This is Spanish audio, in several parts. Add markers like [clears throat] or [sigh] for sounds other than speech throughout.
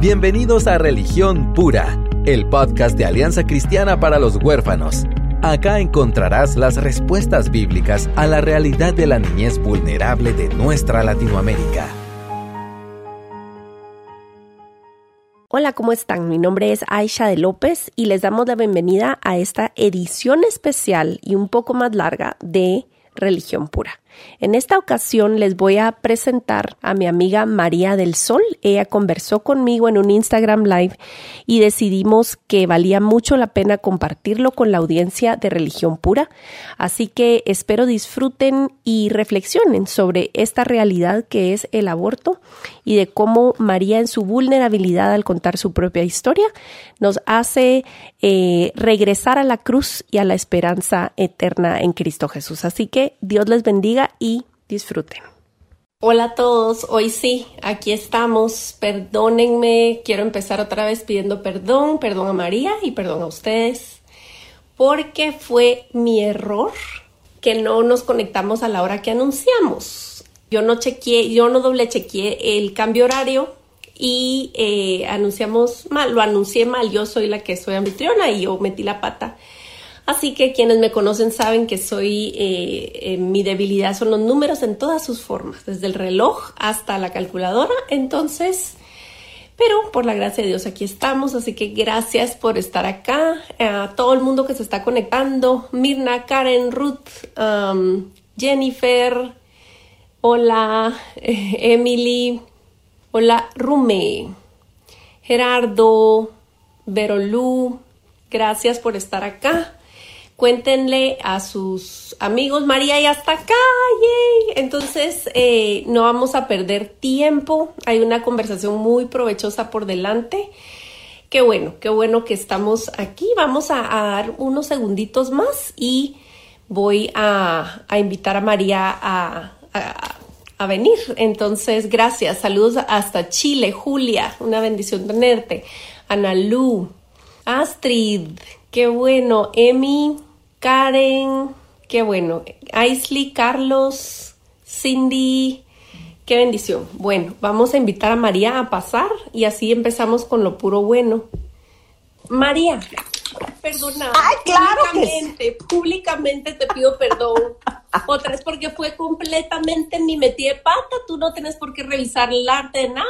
Bienvenidos a Religión Pura, el podcast de Alianza Cristiana para los Huérfanos. Acá encontrarás las respuestas bíblicas a la realidad de la niñez vulnerable de nuestra Latinoamérica. Hola, ¿cómo están? Mi nombre es Aisha de López y les damos la bienvenida a esta edición especial y un poco más larga de Religión Pura. En esta ocasión les voy a presentar a mi amiga María del Sol. Ella conversó conmigo en un Instagram Live y decidimos que valía mucho la pena compartirlo con la audiencia de Religión Pura. Así que espero disfruten y reflexionen sobre esta realidad que es el aborto y de cómo María en su vulnerabilidad al contar su propia historia nos hace eh, regresar a la cruz y a la esperanza eterna en Cristo Jesús. Así que Dios les bendiga y disfruten. Hola a todos, hoy sí, aquí estamos. Perdónenme, quiero empezar otra vez pidiendo perdón, perdón a María y perdón a ustedes, porque fue mi error que no nos conectamos a la hora que anunciamos. Yo no chequeé, yo no doble chequeé el cambio horario y eh, anunciamos mal, lo anuncié mal, yo soy la que soy anfitriona y yo metí la pata Así que quienes me conocen saben que soy, eh, mi debilidad son los números en todas sus formas, desde el reloj hasta la calculadora. Entonces, pero por la gracia de Dios aquí estamos, así que gracias por estar acá, a todo el mundo que se está conectando, Mirna, Karen, Ruth, um, Jennifer, hola, Emily, hola, Rume, Gerardo, Verolú, gracias por estar acá cuéntenle a sus amigos, María ya está acá, Entonces, eh, no vamos a perder tiempo, hay una conversación muy provechosa por delante. Qué bueno, qué bueno que estamos aquí. Vamos a, dar unos segunditos más y voy a, invitar a María a, a, venir. Entonces, gracias. Saludos hasta Chile. Julia, una bendición tenerte. Ana Lu, Astrid, qué bueno. Emi, Karen, qué bueno. Aisley, Carlos, Cindy, qué bendición. Bueno, vamos a invitar a María a pasar y así empezamos con lo puro bueno. María, perdona. Ay, claro públicamente, públicamente te pido perdón. Otra es porque fue completamente mi metí de pata, tú no tienes por qué revisar el arte de nada.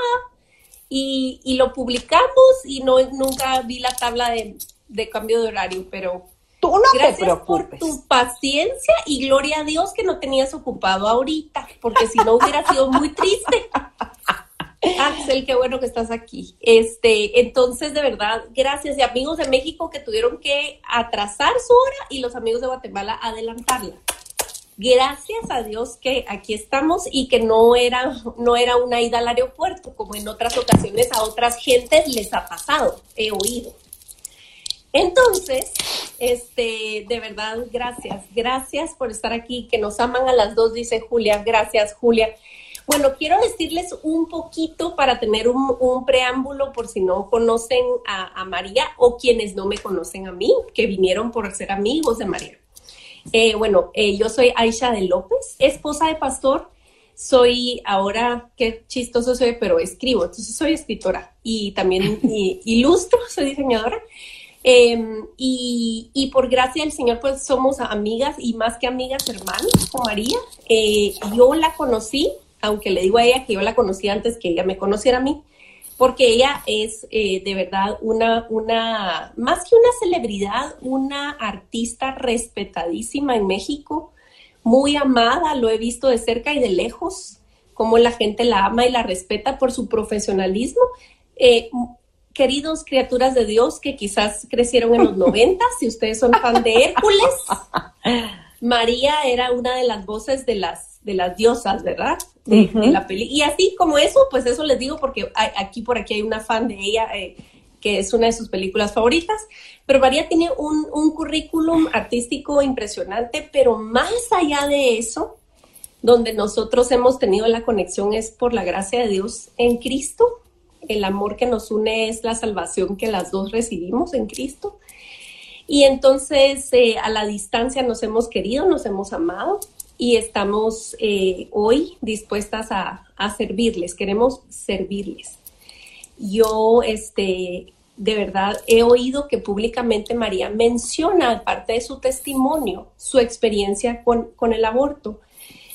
Y, lo publicamos y no nunca vi la tabla de, de cambio de horario, pero Tú no Gracias te preocupes. por tu paciencia y gloria a Dios que no tenías ocupado ahorita, porque si no hubiera sido muy triste. Axel, qué bueno que estás aquí. Este, entonces, de verdad, gracias. Y amigos de México que tuvieron que atrasar su hora y los amigos de Guatemala adelantarla. Gracias a Dios que aquí estamos y que no era, no era una ida al aeropuerto, como en otras ocasiones a otras gentes les ha pasado, he oído. Entonces, este, de verdad, gracias, gracias por estar aquí, que nos aman a las dos, dice Julia, gracias Julia. Bueno, quiero decirles un poquito para tener un, preámbulo por si no conocen a, María o quienes no me conocen a mí, que vinieron por ser amigos de María. Eh, bueno, eh, yo soy Aisha de López, esposa de pastor. Soy ahora, qué chistoso soy, pero escribo, entonces soy escritora y también [laughs] ilustro, soy diseñadora. Em, y, por gracia del Señor, pues somos amigas y más que amigas, hermanos con María. Eh, yo la conocí, aunque le digo a ella que yo la conocí antes que ella me conociera a mí, porque ella es eh, de verdad una, una, más que una celebridad, una artista respetadísima en México, muy amada, lo he visto de cerca y de lejos, cómo la gente la ama y la respeta por su profesionalismo. Eh, queridos criaturas de Dios que quizás crecieron en los 90, si ustedes son fan de Hércules, María era una de las voces de las, de las diosas, ¿verdad? De, la peli. Y así como eso, pues eso les digo porque aquí por aquí hay una fan de ella eh, que es una de sus películas favoritas, pero María tiene un, un currículum artístico impresionante, pero más allá de eso, donde nosotros hemos tenido la conexión es por la gracia de Dios en Cristo el amor que nos une es la salvación que las dos recibimos en Cristo. Y entonces eh, a la distancia nos hemos querido, nos hemos amado y estamos eh, hoy dispuestas a, servirles, queremos servirles. yo, este, de verdad, he oído que públicamente María menciona, parte de su testimonio, su experiencia con, con el aborto.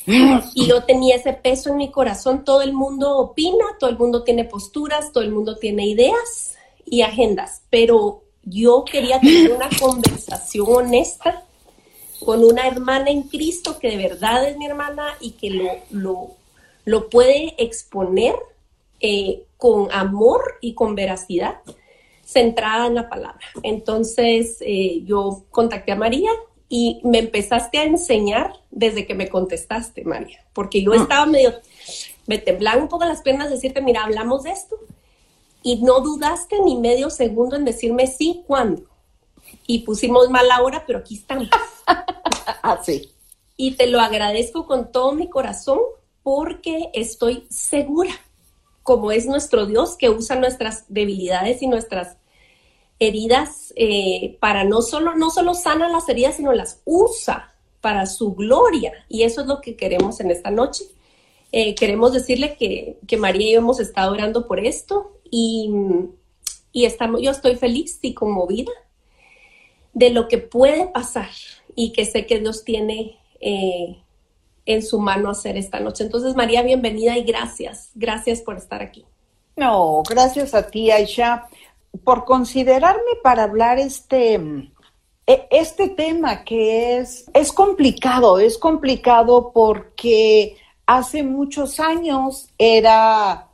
Y yo tenía ese peso en mi corazón. Todo el mundo opina, todo el mundo tiene posturas, todo el mundo tiene ideas y agendas, pero yo quería tener una conversación honesta con una hermana en Cristo que de verdad es mi hermana y que lo, lo, puede exponer eh, con amor y con veracidad, centrada en la palabra. Entonces eh, yo contacté a María y me empezaste a enseñar desde que me contestaste, María, porque yo mm. estaba medio, me temblaban un poco las piernas decirte, mira, hablamos de esto. Y no dudaste ni medio segundo en decirme sí, ¿cuándo? Y pusimos mala hora, pero aquí estamos. Así. [laughs] Ah, y te lo agradezco con todo mi corazón porque estoy segura, como es nuestro Dios, que usa nuestras debilidades y nuestras heridas eh, para no solo, no solo sana las heridas, sino las usa para su gloria. Y eso es lo que queremos en esta noche. Eh, queremos decirle que, que, María y yo hemos estado orando por esto y, y estamos, yo estoy feliz y conmovida de lo que puede pasar y que sé que Dios tiene eh, en su mano hacer esta noche. Entonces, María, bienvenida y gracias. Gracias por estar aquí. No, gracias a ti, Aisha por considerarme para hablar este, e, este tema que es, es complicado, es complicado porque hace muchos años era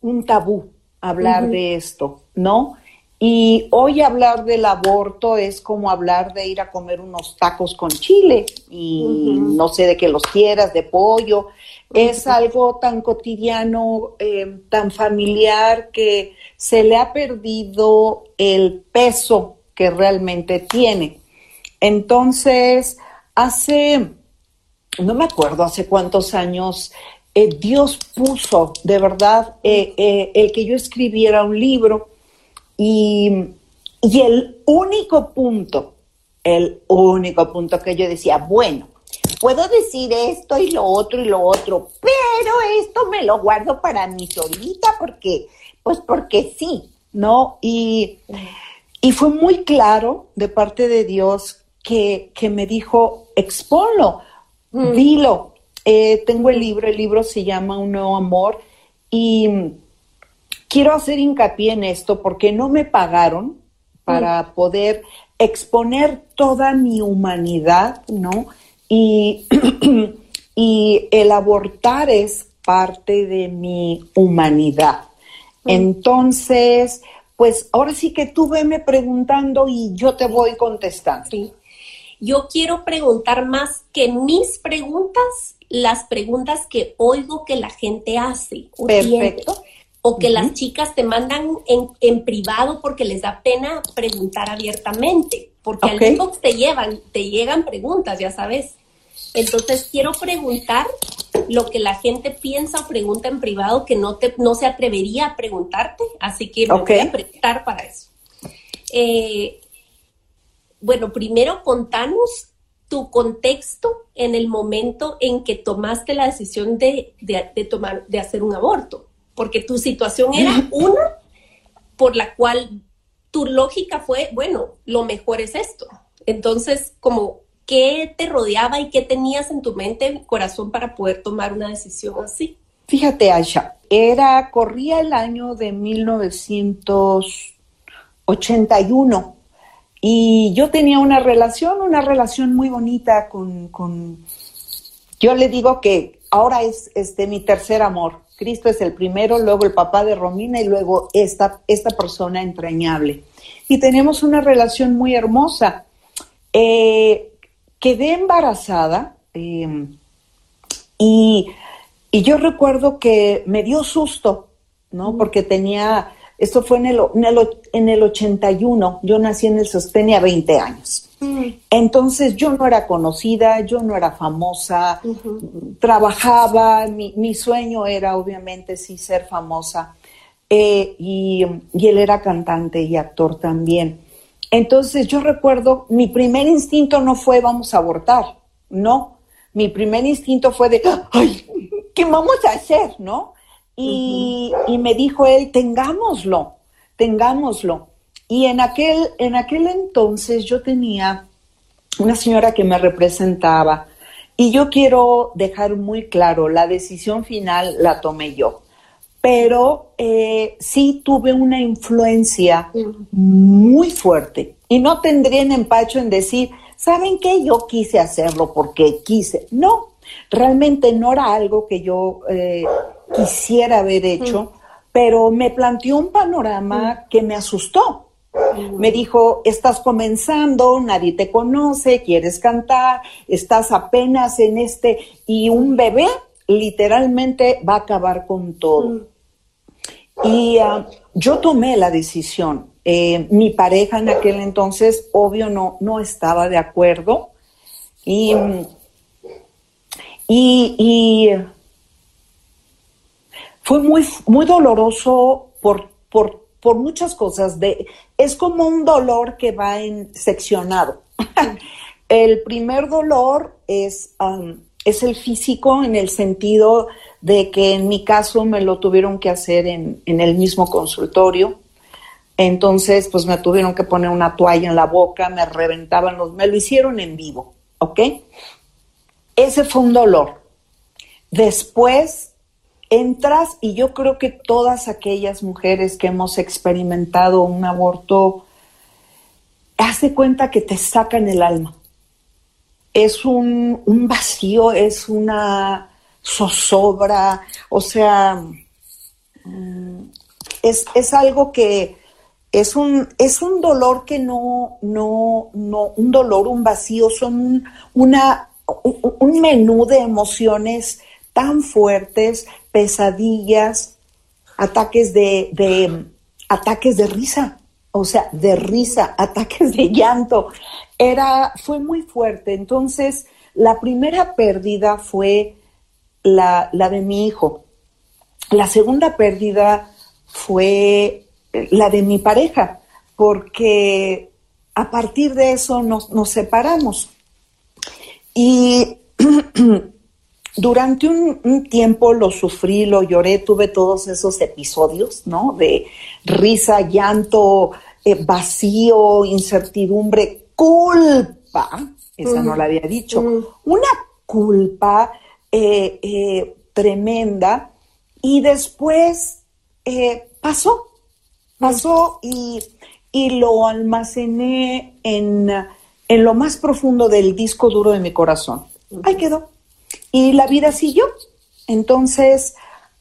un tabú hablar de esto, ¿no? Y hoy hablar del aborto es como hablar de ir a comer unos tacos con chile y no sé de qué los quieras, de pollo. Es algo tan cotidiano, eh, tan familiar que se le ha perdido el peso que realmente tiene. Entonces, hace, no me acuerdo hace cuántos años, eh, Dios puso de verdad eh, eh, el que yo escribiera un libro y, y el único punto, el único punto que yo decía, bueno, puedo decir esto y lo otro y lo otro, pero esto me lo guardo para mí solita porque pues porque sí, ¿no? Y, fue muy claro de parte de Dios que, me dijo, exponlo, mm. dilo. Eh, tengo el libro, el libro se llama Un nuevo amor y quiero hacer hincapié en esto porque no me pagaron para mm. poder exponer toda mi humanidad, ¿no? Y, [clears throat] y el abortar es parte de mi humanidad. Entonces, pues ahora sí que tú veme preguntando y yo te voy contestando. Sí. Yo quiero preguntar más que mis preguntas, las preguntas que oigo que la gente hace. Perfecto. O que las chicas te mandan en, privado porque les da pena preguntar abiertamente. Porque al inbox te llevan, te llegan preguntas, ya sabes. Entonces quiero preguntar lo que la gente piensa o pregunta en privado que no, te, no se atrevería a preguntarte, así que me voy a preguntar para eso. Eh, bueno, primero contanos tu contexto en el momento en que tomaste la decisión de, tomar, de hacer un aborto, porque tu situación era [laughs] una por la cual tu lógica fue, bueno, lo mejor es esto. Entonces, como ¿Qué te rodeaba y qué tenías en tu mente, corazón, para poder tomar una decisión así? Fíjate, Aisha, era, corría el año de 1981 y yo tenía una relación, una relación muy bonita con, con yo le digo que ahora es este mi tercer amor. Cristo es el primero, luego el papá de Romina y luego esta, esta persona entrañable. Y tenemos una relación muy hermosa. Eh, quedé embarazada em, y, yo recuerdo que me dio susto, ¿no? Porque tenía, esto fue en el, en el, 81, yo nací en el tenía 20 años. Mm. Entonces yo no era conocida, yo no era famosa, trabajaba, mi, sueño era obviamente sí ser famosa. Eh, y, y, él era cantante y actor también. Entonces yo recuerdo, mi primer instinto no fue vamos a abortar, no, mi primer instinto fue de, ay, ¿qué vamos a hacer? ¿No? Y, me dijo él, tengámoslo, tengámoslo. Y en aquel, en aquel entonces yo tenía una señora que me representaba y yo quiero dejar muy claro, la decisión final la tomé yo, pero eh, sí tuve una influencia muy fuerte y no tendría en empacho en decir, ¿saben qué? Yo quise hacerlo porque quise. No, realmente no era algo que yo eh, quisiera haber hecho, pero me planteó un panorama que me asustó me dijo, estás comenzando, nadie te conoce, quieres cantar, estás apenas en este, y un bebé literalmente va a acabar con todo. Mm. Y ah, yo tomé la decisión. Eh, mi pareja en aquel entonces, obvio, no, no estaba de acuerdo. Y, y, fue muy, muy doloroso por, por por muchas cosas. De, es como un dolor que va en seccionado. [laughs] el primer dolor es, um, es el físico en el sentido de que en mi caso me lo tuvieron que hacer en, en el mismo consultorio. Entonces, pues me tuvieron que poner una toalla en la boca, me reventaban los, me lo hicieron en vivo, ¿ok? Ese fue un dolor. Después entras y yo creo que todas aquellas mujeres que hemos experimentado un aborto, hace cuenta que te sacan el alma. Es un, vacío, es una zozobra, o sea, mm, es, algo que es un, es un dolor que no, no, no, un dolor, un vacío, son una, un menú de emociones tan fuertes pesadillas, ataques de, ataques de risa, o sea, de risa, [laughs] ataques de llanto. Era, fue muy fuerte. Entonces, la primera pérdida fue la, la de mi hijo. La segunda pérdida fue la de mi pareja, porque a partir de eso nos, nos separamos. Y [clears throat] durante un, tiempo lo sufrí, lo lloré, tuve todos esos episodios, ¿no? De risa, llanto, eh, vacío, incertidumbre, culpa, esa no la había dicho, una culpa eh, eh, tremenda y después pasó, pasó y, y, lo almacené en, en lo más profundo del disco duro de mi corazón. Ahí quedó y la vida siguió. Entonces,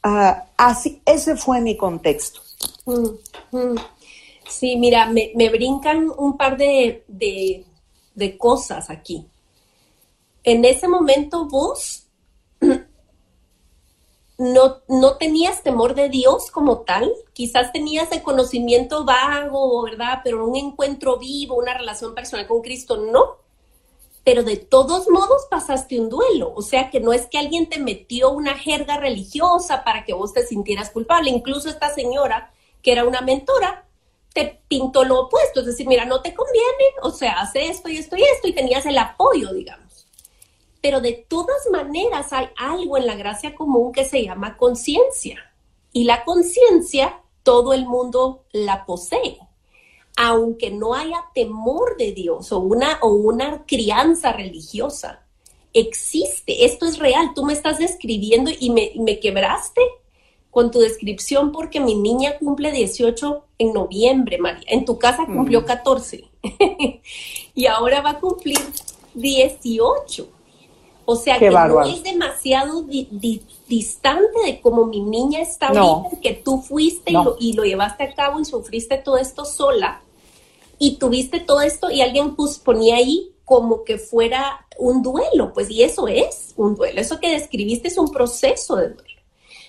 ah, así, ese fue mi contexto. Mm, mm. Sí, mira, me, brincan un par de, de, cosas aquí. En ese momento vos [clears throat] no, no, tenías temor de Dios como tal, quizás tenías el conocimiento vago, ¿verdad? Pero un encuentro vivo, una relación personal con Cristo, no pero de todos modos pasaste un duelo. O sea que no es que alguien te metió una jerga religiosa para que vos te sintieras culpable. Incluso esta señora, que era una mentora, te pintó lo opuesto. Es decir, mira, no te conviene, o sea, hace esto y esto y esto, y tenías el apoyo, digamos. Pero de todas maneras hay algo en la gracia común que se llama conciencia. Y la conciencia, todo el mundo la posee aunque no haya temor de Dios o una, o una crianza religiosa, existe, esto es real, tú me estás describiendo y me, quebraste con tu descripción porque mi niña cumple 18 en noviembre, María. En tu casa cumplió 14 [laughs] y ahora va a cumplir 18. O sea que no es demasiado distante de cómo mi niña está ahorita, que tú fuiste y, lo, y, lo, llevaste a cabo y sufriste todo esto sola y tuviste todo esto y alguien pues ponía ahí como que fuera un duelo, pues y eso es un duelo, eso que describiste es un proceso de duelo.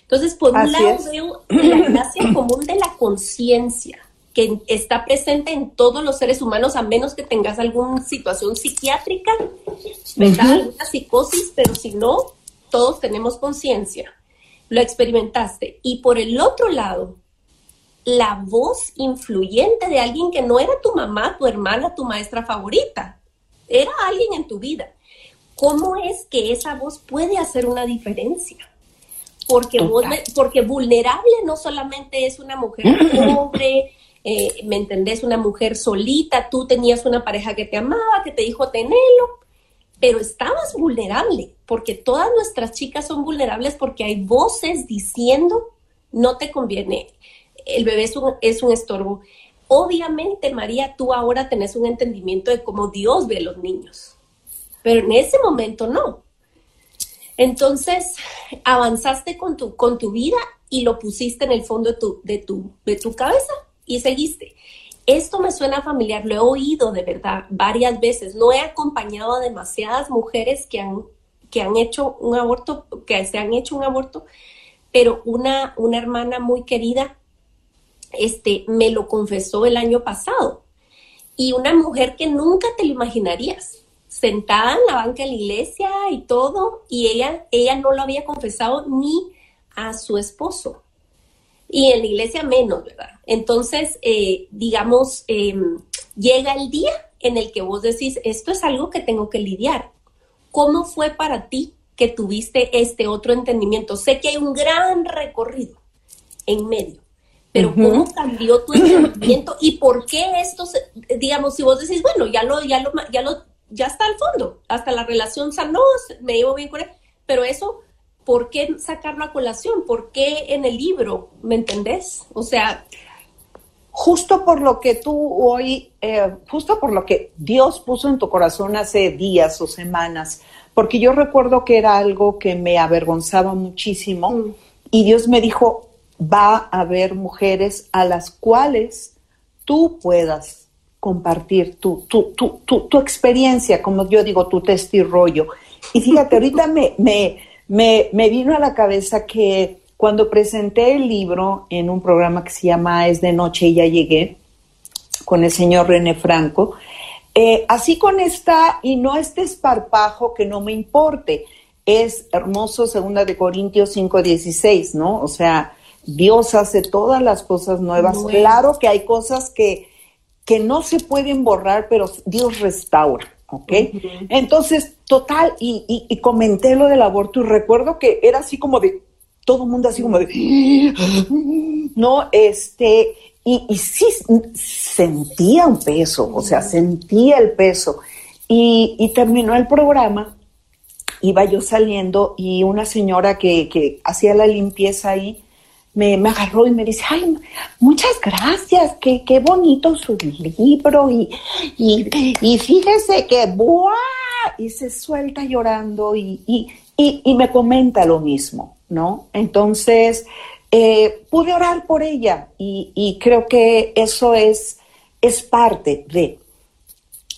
Entonces, por un lado veo la gracia común de la conciencia, que está presente en todos los seres humanos, a menos que tengas alguna situación psiquiátrica, ¿verdad? Alguna psicosis, pero si no, todos tenemos conciencia. Lo experimentaste. Y por el otro lado, la voz influyente de alguien que no era tu mamá, tu hermana, tu maestra favorita, era alguien en tu vida. ¿Cómo es que esa voz puede hacer una diferencia? porque, porque vulnerable no solamente es una mujer [clears throat] pobre, eh, ¿me entendés? Una mujer solita, tú tenías una pareja que te amaba, que te dijo tenelo, pero estabas vulnerable, porque todas nuestras chicas son vulnerables porque hay voces diciendo, no te conviene, el bebé es un, es un estorbo. Obviamente, María, tú ahora tenés un entendimiento de cómo Dios ve a los niños, pero en ese momento no. Entonces, avanzaste con tu, con tu vida y lo pusiste en el fondo de tu, de tu, de tu cabeza y seguiste. Esto me suena familiar, lo he oído de verdad varias veces. No he acompañado a demasiadas mujeres que han, que han hecho un aborto, que se han hecho un aborto, pero una, una hermana muy querida este, me lo confesó el año pasado. Y una mujer que nunca te lo imaginarías, sentada en la banca de la iglesia y todo, y ella, ella no lo había confesado ni a su esposo. Y en la iglesia menos, ¿verdad? Entonces, eh, digamos, em, llega el día en el que vos decís, esto es algo que tengo que lidiar. ¿Cómo fue para ti que tuviste este otro entendimiento? Sé que hay un gran recorrido en medio, pero ¿cómo cambió tu entendimiento y por qué esto, digamos, si vos decís, bueno, ya lo, ya lo, ya lo, ya está al fondo, hasta la relación sanó, me llevo bien con él, pero eso, ¿por qué sacarlo a colación? ¿Por qué en el libro? ¿Me entendés? O sea... Justo por lo que tú hoy, eh, justo por lo que Dios puso en tu corazón hace días o semanas, porque yo recuerdo que era algo que me avergonzaba muchísimo mm. y Dios me dijo, va a haber mujeres a las cuales tú puedas compartir tu, tu, tu, tu, experiencia, como yo digo, tu testirollo. Y fíjate, [laughs] ahorita me, me, me, me, vino a la cabeza que cuando presenté el libro en un programa que se llama Es de Noche y ya llegué, con el señor René Franco, eh, así con esta, y no este esparpajo que no me importe, es hermoso, segunda de Corintios 5.16, ¿no? O sea, Dios hace todas las cosas nuevas. Claro que hay cosas que, que no se pueden borrar, pero Dios restaura, ¿ok? Entonces, total, y, y, comenté lo del aborto y recuerdo que era así como de, todo el mundo así como de, no, este, y, y sí sentía un peso, o sea, sentía el peso. Y, y terminó el programa, iba yo saliendo y una señora que, que hacía la limpieza ahí, me, agarró y me dice, ay, muchas gracias, qué, qué bonito su libro y, y, fíjese que, ¡buah! Y se suelta llorando y, y, me comenta lo mismo, ¿no? Entonces, eh, pude orar por ella y, creo que eso es, es parte de,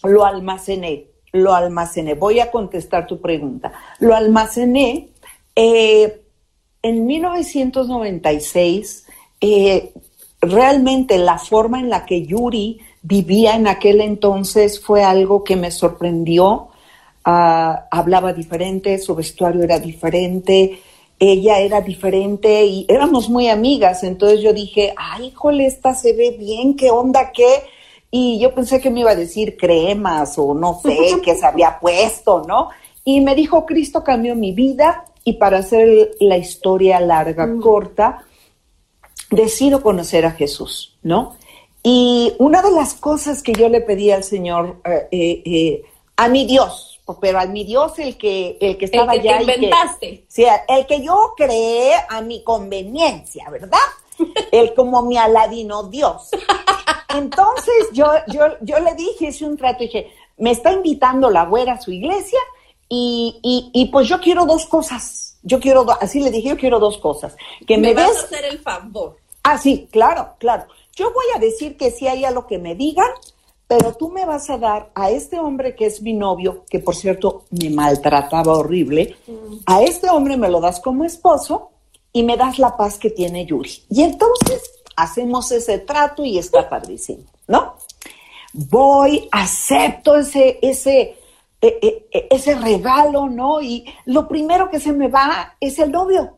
lo almacené, lo almacené. Voy a contestar tu pregunta. Lo almacené. Eh, en 1996, eh, realmente la forma en la que Yuri vivía en aquel entonces fue algo que me sorprendió. Ah, hablaba diferente, su vestuario era diferente, ella era diferente y éramos muy amigas. Entonces yo dije, ay, híjole, esta se ve bien, ¿qué onda qué? Y yo pensé que me iba a decir cremas o no sé, qué se había puesto, ¿no? Y me dijo, Cristo cambió mi vida y para hacer la historia larga, mm. corta, decido conocer a Jesús, ¿no? Y una de las cosas que yo le pedí al Señor, eh, eh, eh, a mi Dios, pero a mi Dios el que, el que estaba el que allá. Te inventaste. sí, el que yo creé a mi conveniencia, ¿verdad? el como mi aladino Dios. Entonces yo, yo, yo le dije, hice un trato, dije, me está invitando la güera a su iglesia, y, y, y, pues yo quiero dos cosas. Yo quiero, así le dije, yo quiero dos cosas. Que me, me vas a hacer el favor. Ah, sí, claro, claro. Yo voy a decir que sí hay a lo que me digan, pero tú me vas a dar a este hombre que es mi novio, que por cierto me maltrataba horrible, mm. a este hombre me lo das como esposo y me das la paz que tiene Yuri. Y entonces hacemos ese trato y está padrísimo, ¿no? Voy, acepto ese, ese, e, e, e, ese regalo, ¿no? Y lo primero que se me va es el novio.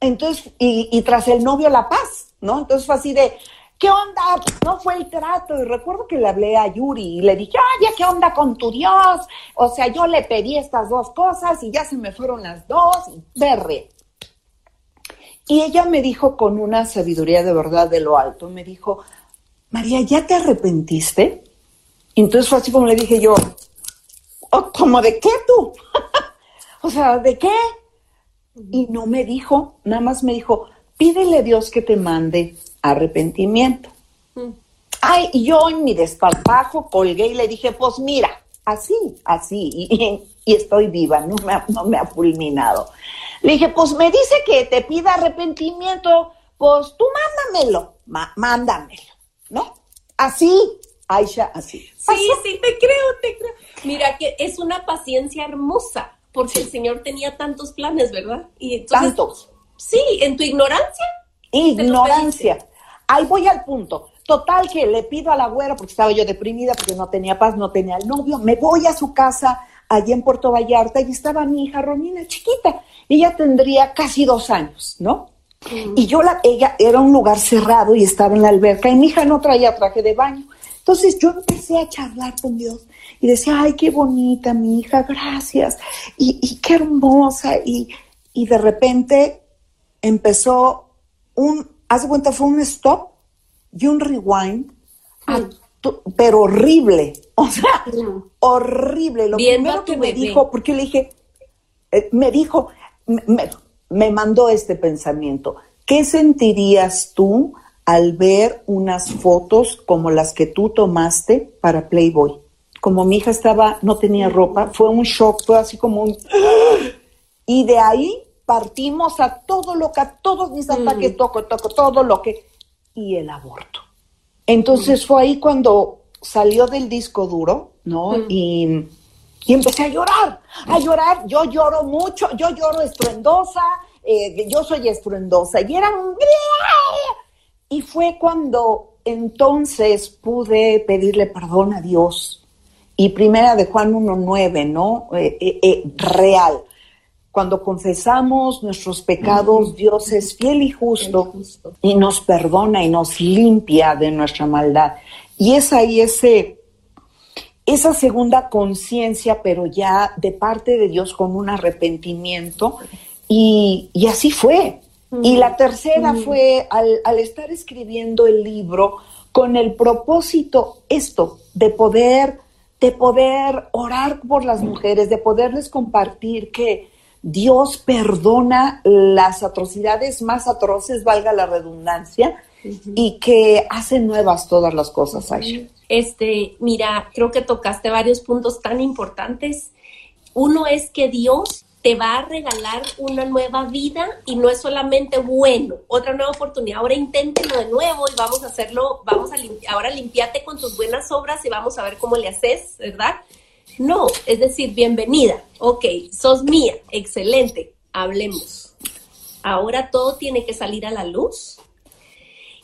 Entonces, y, tras el novio la paz, ¿no? Entonces fue así de, ¿qué onda? No fue el trato. Y recuerdo que le hablé a Yuri y le dije, oye, ¿qué onda con tu Dios? O sea, yo le pedí estas dos cosas y ya se me fueron las dos y berre. Y ella me dijo con una sabiduría de verdad de lo alto, me dijo, María, ¿ya te arrepentiste? Entonces fue así como le dije yo, oh, ¿como de qué tú? [laughs] o sea, ¿de qué? Y no me dijo, nada más me dijo, pídele a Dios que te mande arrepentimiento. Mm. Ay, y yo en mi desparpajo colgué y le dije, pues mira, así, así, y, estoy viva, no me, no me ha fulminado. Le dije, pues me dice que te pida arrepentimiento, pues tú mándamelo, mándamelo, ¿no? Así, Aisha, así. Sí, sí, te creo, te creo. Mira que es una paciencia hermosa, porque el Señor tenía tantos planes, ¿verdad? Y tantos. Sí, en tu ignorancia. Ignorancia. Ahí voy al punto. Total que le pido a la güera, porque estaba yo deprimida, porque no tenía paz, no tenía el novio, me voy a su casa allí en Puerto Vallarta y estaba mi hija Romina, chiquita. Ella tendría casi dos años, ¿no? Y yo, la, ella era un lugar cerrado y estaba en la alberca y mi hija no traía traje de baño. Entonces yo empecé a charlar con Dios y decía, ay, qué bonita mi hija, gracias. Y, qué hermosa. Y, y de repente empezó un, haz de cuenta, fue un stop y un rewind, pero horrible. [laughs] O sea, horrible. Lo primero que me dijo, porque le dije, eh, me dijo, me, mandó este pensamiento. ¿Qué sentirías tú al ver unas fotos como las que tú tomaste para Playboy? Como mi hija estaba, no tenía ropa, fue un shock, fue así como un... [gasps] Y de ahí partimos a todo lo que, a todos mis ataques, toco, toco, todo lo que... Y el aborto. Entonces fue ahí cuando salió del disco duro, ¿no? Y y empecé a llorar, a llorar. Yo lloro mucho, yo lloro estruendosa, eh, yo soy estruendosa. Y era un... Y fue cuando entonces pude pedirle perdón a Dios. Y primera de Juan 1.9, ¿no? Eh, eh, real. Cuando confesamos nuestros pecados, Dios es fiel y justo, y nos perdona y nos limpia de nuestra maldad. Y es ahí ese esa segunda conciencia, pero ya de parte de Dios con un arrepentimiento. Y, así fue. Y la tercera fue al, estar escribiendo el libro con el propósito esto, de poder, de poder orar por las mujeres, de poderles compartir que Dios perdona las atrocidades más atroces, valga la redundancia, y que hace nuevas todas las cosas, Aisha. Este, mira, creo que tocaste varios puntos tan importantes. Uno es que Dios te va a regalar una nueva vida y no es solamente bueno, otra nueva oportunidad. Ahora inténtelo de nuevo y vamos a hacerlo, vamos a limpiar, ahora limpiate con tus buenas obras y vamos a ver cómo le haces, ¿verdad? No, es decir, bienvenida, ok, sos mía, excelente, hablemos. Ahora todo tiene que salir a la luz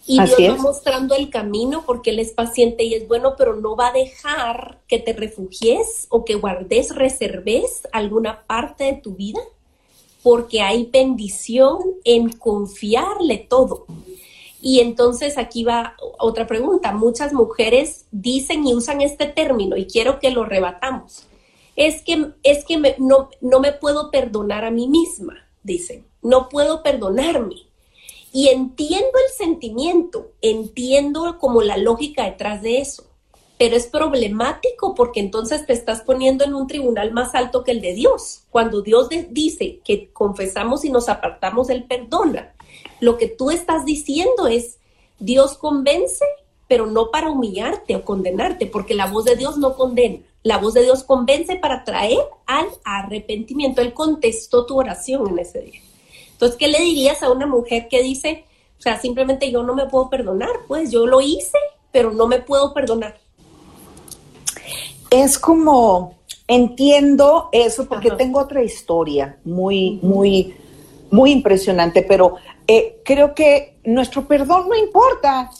y Dios va mostrando el camino porque Él es paciente y es bueno, pero no va a dejar que te refugies o que guardes, reserves alguna parte de tu vida, porque hay bendición en confiarle todo. Y entonces aquí va otra pregunta. Muchas mujeres dicen y usan este término y quiero que lo rebatamos. Es que, es que no, no me puedo perdonar a mí misma, dicen. No puedo perdonarme y entiendo el sentimiento, entiendo como la lógica detrás de eso, pero es problemático porque entonces te estás poniendo en un tribunal más alto que el de Dios. Cuando Dios dice que confesamos y nos apartamos, Él perdona. Lo que tú estás diciendo es, Dios convence, pero no para humillarte o condenarte, porque la voz de Dios no condena. La voz de Dios convence para traer al arrepentimiento. Él contestó tu oración en ese día. Entonces, ¿qué le dirías a una mujer que dice, o sea, simplemente yo no me puedo perdonar? Pues yo lo hice, pero no me puedo perdonar. Es como, entiendo eso porque tengo otra historia muy, muy, muy impresionante, pero eh, creo que nuestro perdón no importa.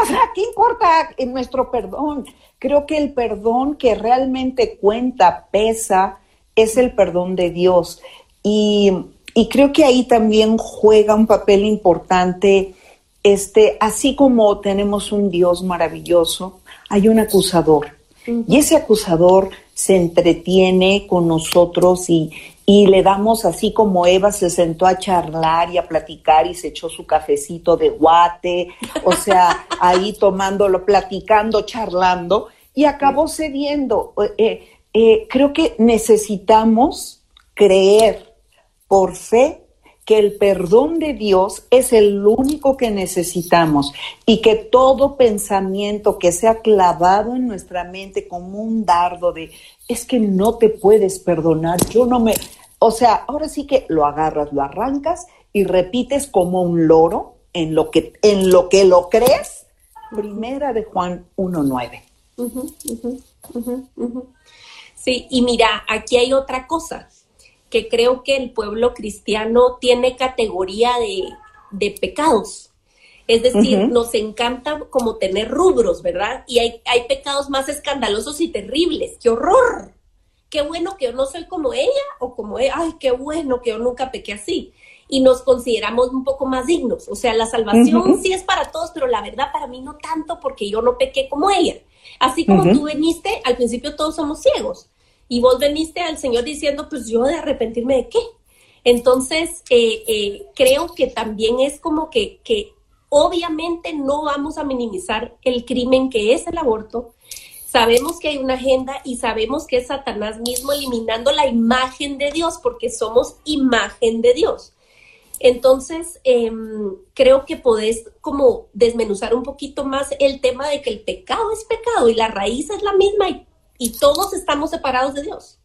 o sea, ¿qué importa en nuestro perdón? Creo que el perdón que realmente cuenta, pesa, es el perdón de Dios. Y y creo que ahí también juega un papel importante, este, así como tenemos un Dios maravilloso, hay un acusador. Y ese acusador se entretiene con nosotros y, y le damos así como Eva se sentó a charlar y a platicar y se echó su cafecito de guate, o sea, [laughs] ahí tomándolo, platicando, charlando, y acabó cediendo. Eh, eh, creo que necesitamos creer por fe que el perdón de Dios es el único que necesitamos y que todo pensamiento que sea clavado en nuestra mente como un dardo de es que no te puedes perdonar, yo no me, o sea, ahora sí que lo agarras, lo arrancas y repites como un loro en lo que en lo que lo crees. Primera de Juan 1:9. sí, y mira, aquí hay otra cosa que creo que el pueblo cristiano tiene categoría de, pecados. Es decir, nos encanta como tener rubros, ¿verdad? Y hay, hay pecados más escandalosos y terribles. ¡Qué horror! Qué bueno que yo no soy como ella o como ella. Ay, qué bueno que yo nunca pequé así. Y nos consideramos un poco más dignos. O sea, la salvación sí es para todos, pero la verdad para mí no tanto porque yo no pequé como ella. Así como tú veniste, al principio todos somos ciegos. Y vos veniste al Señor diciendo, pues yo de arrepentirme de qué. Entonces, eh, eh, creo que también es como que, que obviamente no vamos a minimizar el crimen que es el aborto. Sabemos que hay una agenda y sabemos que es Satanás mismo eliminando la imagen de Dios porque somos imagen de Dios. Entonces, em, creo que podés como desmenuzar un poquito más el tema de que el pecado es pecado y la raíz es la misma y y todos estamos separados de Dios.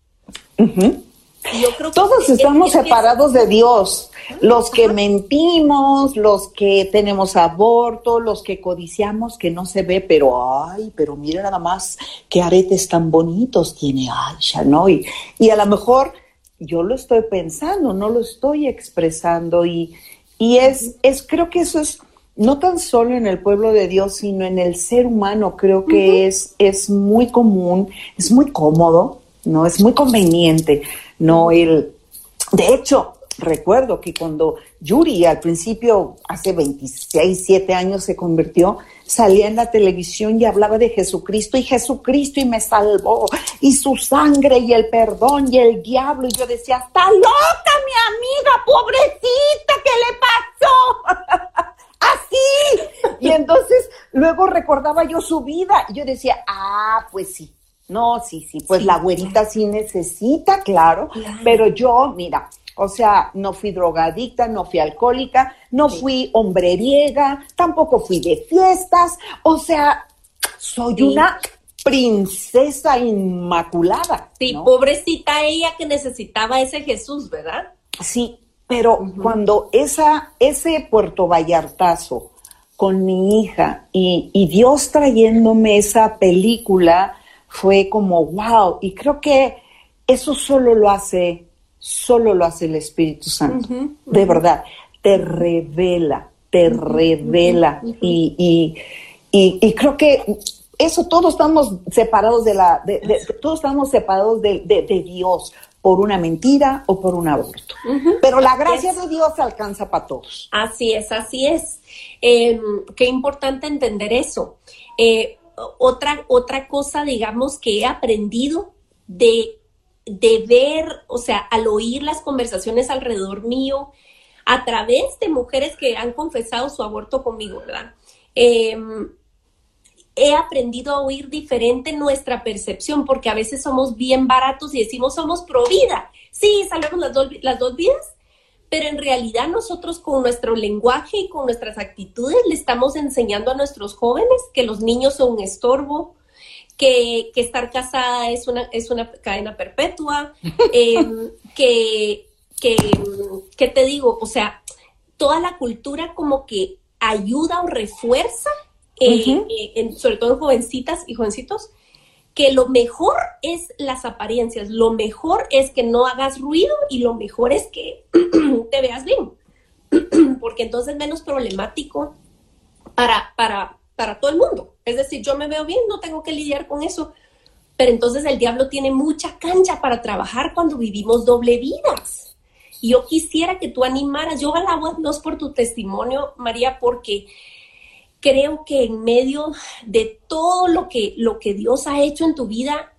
Yo creo todos estamos separados de Dios. Los que mentimos, los que tenemos aborto, los que codiciamos que no se ve, pero ay, pero mira nada más qué aretes tan bonitos tiene Aisha, ¿no? Y, y a lo mejor yo lo estoy pensando, no lo estoy expresando y, y es, es, creo que eso es no tan solo en el pueblo de Dios, sino en el ser humano, creo que es, es muy común, es muy cómodo, ¿no? Es muy conveniente, ¿no? El, de hecho, recuerdo que cuando Yuri al principio, hace 26, 7 años se convirtió, salía en la televisión y hablaba de Jesucristo y Jesucristo y me salvó y su sangre y el perdón y el diablo y yo decía, está loca mi amiga, pobrecita, ¿qué le pasó? [laughs] así. Y entonces luego recordaba yo su vida y yo decía, ah, pues sí. No, sí, sí, pues la güerita sí necesita, claro, pero yo, mira, o sea, no fui drogadicta, no fui alcohólica, no fui hombreriega, tampoco fui de fiestas, o sea, soy una princesa inmaculada. Sí, pobrecita ella que necesitaba ese Jesús, ¿verdad? Sí, pero cuando esa, ese Puerto Vallartazo con mi hija y, Dios trayéndome esa película fue como wow. Y creo que eso solo lo hace, solo lo hace el Espíritu Santo. De verdad, te revela, te revela. Y, y, creo que eso todos estamos separados de la, todos estamos separados de, de Dios por una mentira o por un aborto. Pero la gracia de Dios alcanza para todos. Así es, así es. Em, qué importante entender eso. Eh, otra, otra cosa, digamos, que he aprendido de, de ver, o sea, al oír las conversaciones alrededor mío, a través de mujeres que han confesado su aborto conmigo, ¿verdad? Em, he aprendido a oír diferente nuestra percepción, porque a veces somos bien baratos y decimos somos pro vida. Sí, salvemos las, las dos vidas, pero en realidad nosotros con nuestro lenguaje y con nuestras actitudes le estamos enseñando a nuestros jóvenes que los niños son un estorbo, que, estar casada es una, es una cadena perpetua, [laughs] em, que, que, que te digo, o sea, toda la cultura como que ayuda o refuerza eh, eh, sobre todo en jovencitas y jovencitos, que lo mejor es las apariencias, lo mejor es que no hagas ruido y lo mejor es que [clears throat] te veas bien, [clears throat] porque entonces es menos problemático para, para, para todo el mundo. Es decir, yo me veo bien, no tengo que lidiar con eso, pero entonces el diablo tiene mucha cancha para trabajar cuando vivimos doble vidas. Y yo quisiera que tú animaras, yo alabo a Dios por tu testimonio, María, porque creo que en medio de todo lo que, lo que Dios ha hecho en tu vida,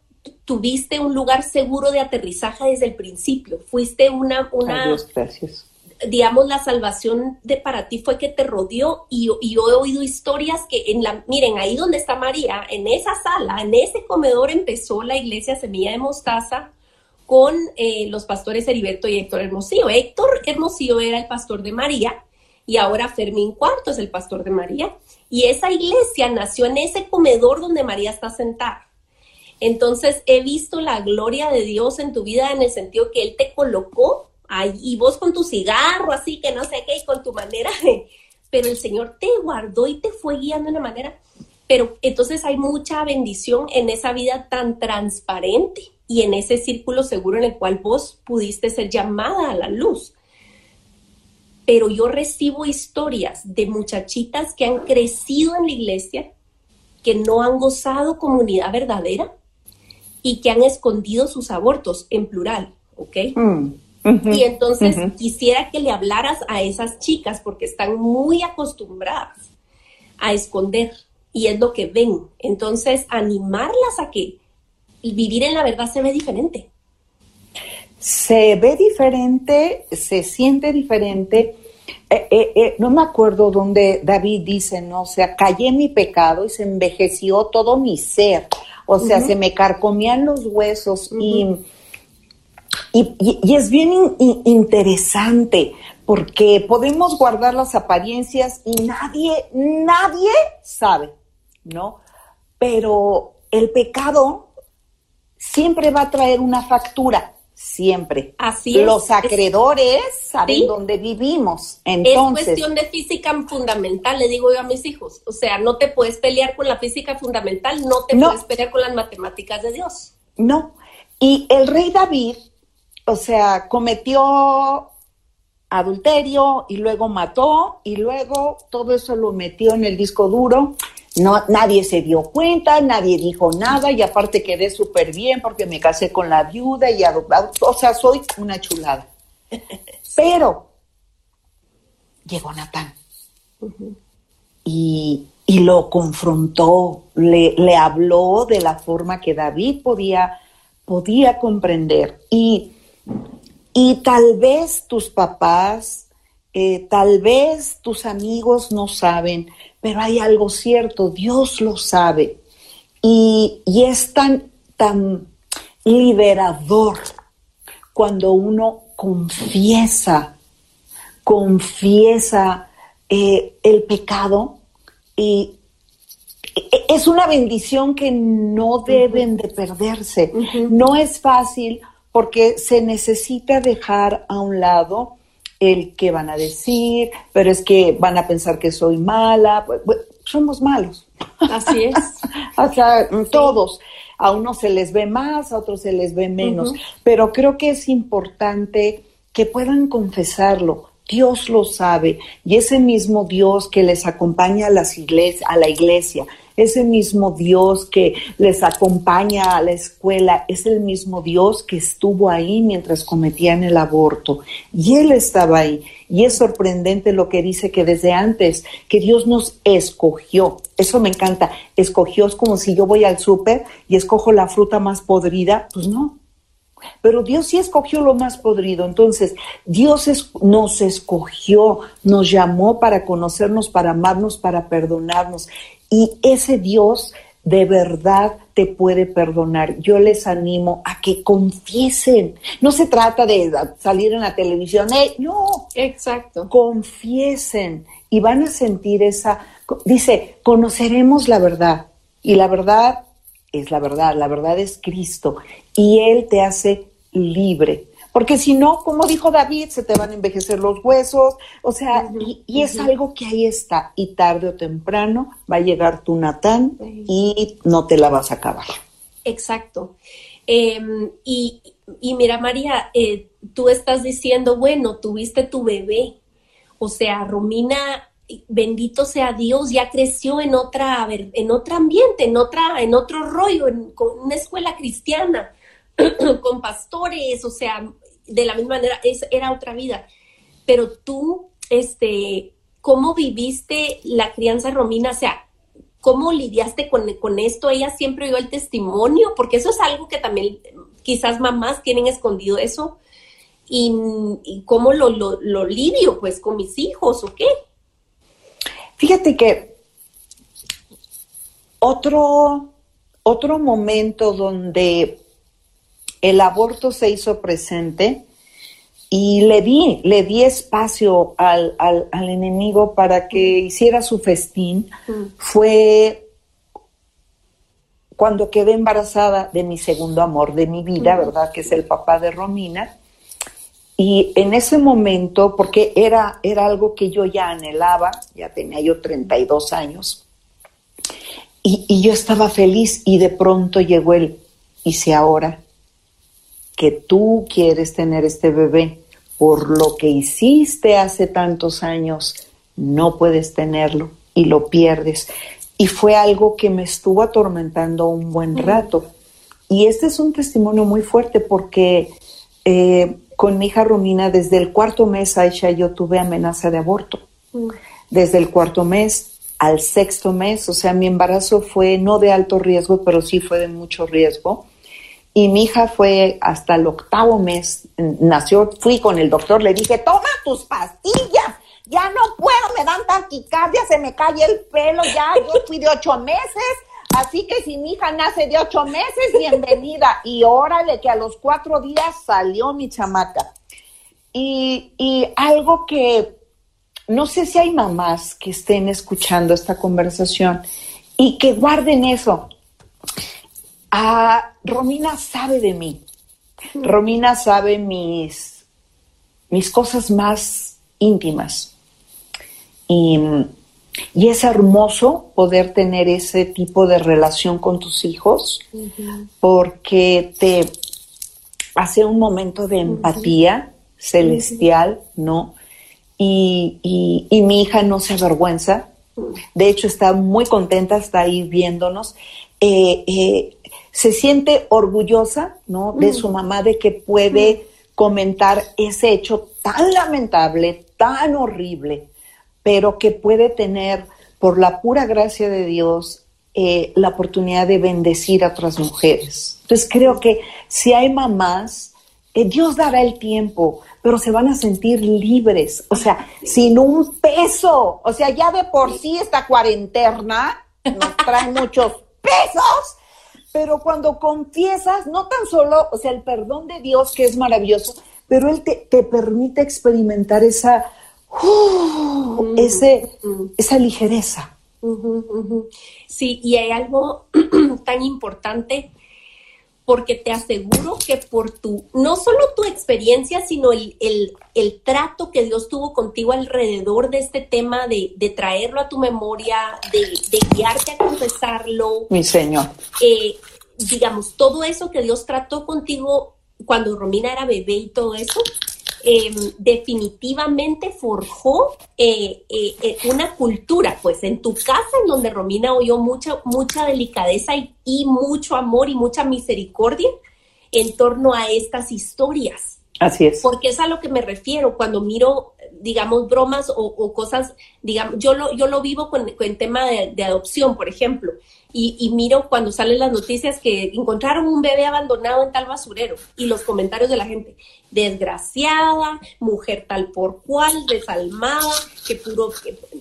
tuviste un lugar seguro de aterrizaje desde el principio. Fuiste una, una gracias. digamos, la salvación de para ti fue que te rodeó y, y, yo he oído historias que en la, miren, ahí donde está María, en esa sala, en ese comedor empezó la iglesia Semilla de Mostaza con eh, los pastores Heriberto y Héctor Hermosillo. Héctor Hermosillo era el pastor de María y ahora Fermín Cuarto es el pastor de María. Y esa iglesia nació en ese comedor donde María está sentada. Entonces he visto la gloria de Dios en tu vida en el sentido que Él te colocó ahí y vos con tu cigarro, así que no sé qué, y con tu manera Pero el Señor te guardó y te fue guiando de una manera. Pero entonces hay mucha bendición en esa vida tan transparente y en ese círculo seguro en el cual vos pudiste ser llamada a la luz pero yo recibo historias de muchachitas que han crecido en la iglesia, que no han gozado comunidad verdadera y que han escondido sus abortos en plural, ¿ok? Mm, y entonces quisiera que le hablaras a esas chicas porque están muy acostumbradas a esconder y es lo que ven. Entonces, animarlas a que vivir en la verdad se ve diferente se ve diferente, se siente diferente. Eh, eh, eh, no me acuerdo dónde David dice, ¿no? O sea, callé mi pecado y se envejeció todo mi ser. O sea, se me carcomían los huesos y, y, es bien interesante porque podemos guardar las apariencias y nadie, nadie sabe, ¿no? Pero el pecado siempre va a traer una factura siempre. Así es. Los acreedores saben dónde vivimos. Entonces, es cuestión de física fundamental, le digo yo a mis hijos. O sea, no te puedes pelear con la física fundamental, no te puedes pelear con las matemáticas de Dios. No. Y el rey David, o sea, cometió adulterio y luego mató y luego todo eso lo metió en el disco duro no, nadie se dio cuenta, nadie dijo nada y aparte quedé súper bien porque me casé con la viuda y o sea, soy una chulada. [laughs] Pero llegó Natán y, lo confrontó, le, le, habló de la forma que David podía, podía comprender. Y, y tal vez tus papás, eh, tal vez tus amigos no saben, pero hay algo cierto, Dios lo sabe. Y, es tan, tan liberador cuando uno confiesa, confiesa eh, el pecado y es una bendición que no deben de perderse. No es fácil porque se necesita dejar a un lado el que van a decir, pero es que van a pensar que soy mala. Pues, pues, somos malos. Así es. [laughs] o sea, todos. A unos se les ve más, a otros se les ve menos. Pero creo que es importante que puedan confesarlo. Dios lo sabe. Y ese mismo Dios que les acompaña a, las a la iglesia, ese mismo Dios que les acompaña a la escuela, es el mismo Dios que estuvo ahí mientras cometían el aborto. Y Él estaba ahí. Y es sorprendente lo que dice que desde antes, que Dios nos escogió. Eso me encanta. Escogió es como si yo voy al súper y escojo la fruta más podrida. Pues no, pero Dios sí escogió lo más podrido. Entonces, Dios nos escogió, nos llamó para conocernos, para amarnos, para perdonarnos. Y ese Dios de verdad te puede perdonar. Yo les animo a que confiesen. No se trata de salir en la televisión, eh, no. Exacto. Confiesen y van a sentir esa, dice, conoceremos la verdad. Y la verdad es la verdad, la verdad es Cristo. Y Él te hace libre. Porque si no, como dijo David, se te van a envejecer los huesos, o sea, y, es algo que ahí está, y tarde o temprano va a llegar tu Natán y no te la vas a acabar. Exacto. Em, y, mira, María, eh, tú estás diciendo, bueno, tuviste tu bebé, o sea, Romina, bendito sea Dios, ya creció en otra, en otro ambiente, en otra, en otro rollo, en con una escuela cristiana, [clears throat] con pastores, o sea, de la misma manera, es, era otra vida. Pero tú, este, ¿cómo viviste la crianza romina? O sea, ¿cómo lidiaste con, con esto? Ella siempre dio el testimonio, porque eso es algo que también quizás mamás tienen escondido eso. ¿Y, cómo lo, lo, lidio pues con mis hijos o qué? Fíjate que otro, otro momento donde el aborto se hizo presente y le di, le di espacio al, enemigo para que hiciera su festín. Fue cuando quedé embarazada de mi segundo amor de mi vida, ¿verdad? Que es el papá de Romina. Y en ese momento, porque era, era algo que yo ya anhelaba, ya tenía yo 32 años, y, y yo estaba feliz y de pronto llegó él, y si ahora que tú quieres tener este bebé, por lo que hiciste hace tantos años, no puedes tenerlo y lo pierdes. Y fue algo que me estuvo atormentando un buen rato. Y este es un testimonio muy fuerte porque eh, con mi hija Romina, desde el cuarto mes, Aisha, yo tuve amenaza de aborto. Desde el cuarto mes al sexto mes, o sea, mi embarazo fue no de alto riesgo, pero sí fue de mucho riesgo. Y mi hija fue hasta el octavo mes, nació, fui con el doctor, le dije, toma tus pastillas, ya no puedo, me dan taquicardia, se me cae el pelo, ya, yo fui de ocho meses, así que si mi hija nace de ocho meses, bienvenida. Y órale, que a los cuatro días salió mi chamaca. Y, y algo que no sé si hay mamás que estén escuchando esta conversación y que guarden eso. Ah, Romina sabe de mí. Romina sabe mis, mis cosas más íntimas. Y, es hermoso poder tener ese tipo de relación con tus hijos porque te hace un momento de empatía celestial, ¿no? Y, y, mi hija no se avergüenza. De hecho, está muy contenta, está ahí viéndonos. Eh, eh, se siente orgullosa, ¿no? De su mamá, de que puede comentar ese hecho tan lamentable, tan horrible, pero que puede tener, por la pura gracia de Dios, eh, la oportunidad de bendecir a otras mujeres. Entonces creo que si hay mamás, eh, Dios dará el tiempo, pero se van a sentir libres, o sea, sin un peso. O sea, ya de por sí esta cuarentena nos trae muchos pesos pero cuando confiesas, no tan solo, o sea, el perdón de Dios, que es maravilloso, pero Él te, permite experimentar esa, uh, ese, esa ligereza. Sí, y hay algo [clears throat] tan importante porque te aseguro que por tu, no solo tu experiencia, sino el, el, trato que Dios tuvo contigo alrededor de este tema, de, de traerlo a tu memoria, de, de, guiarte a confesarlo. Mi Señor. Eh, digamos, todo eso que Dios trató contigo cuando Romina era bebé y todo eso, em, definitivamente forjó eh, eh, eh, una cultura, pues en tu casa en donde Romina oyó mucha, mucha delicadeza y, mucho amor y mucha misericordia en torno a estas historias. Así es. Porque es a lo que me refiero cuando miro, digamos, bromas o, cosas, digamos, yo lo, yo lo vivo con, el tema de, de adopción, por ejemplo y, miro cuando salen las noticias que encontraron un bebé abandonado en tal basurero y los comentarios de la gente, desgraciada, mujer tal por cual, desalmada, que puro,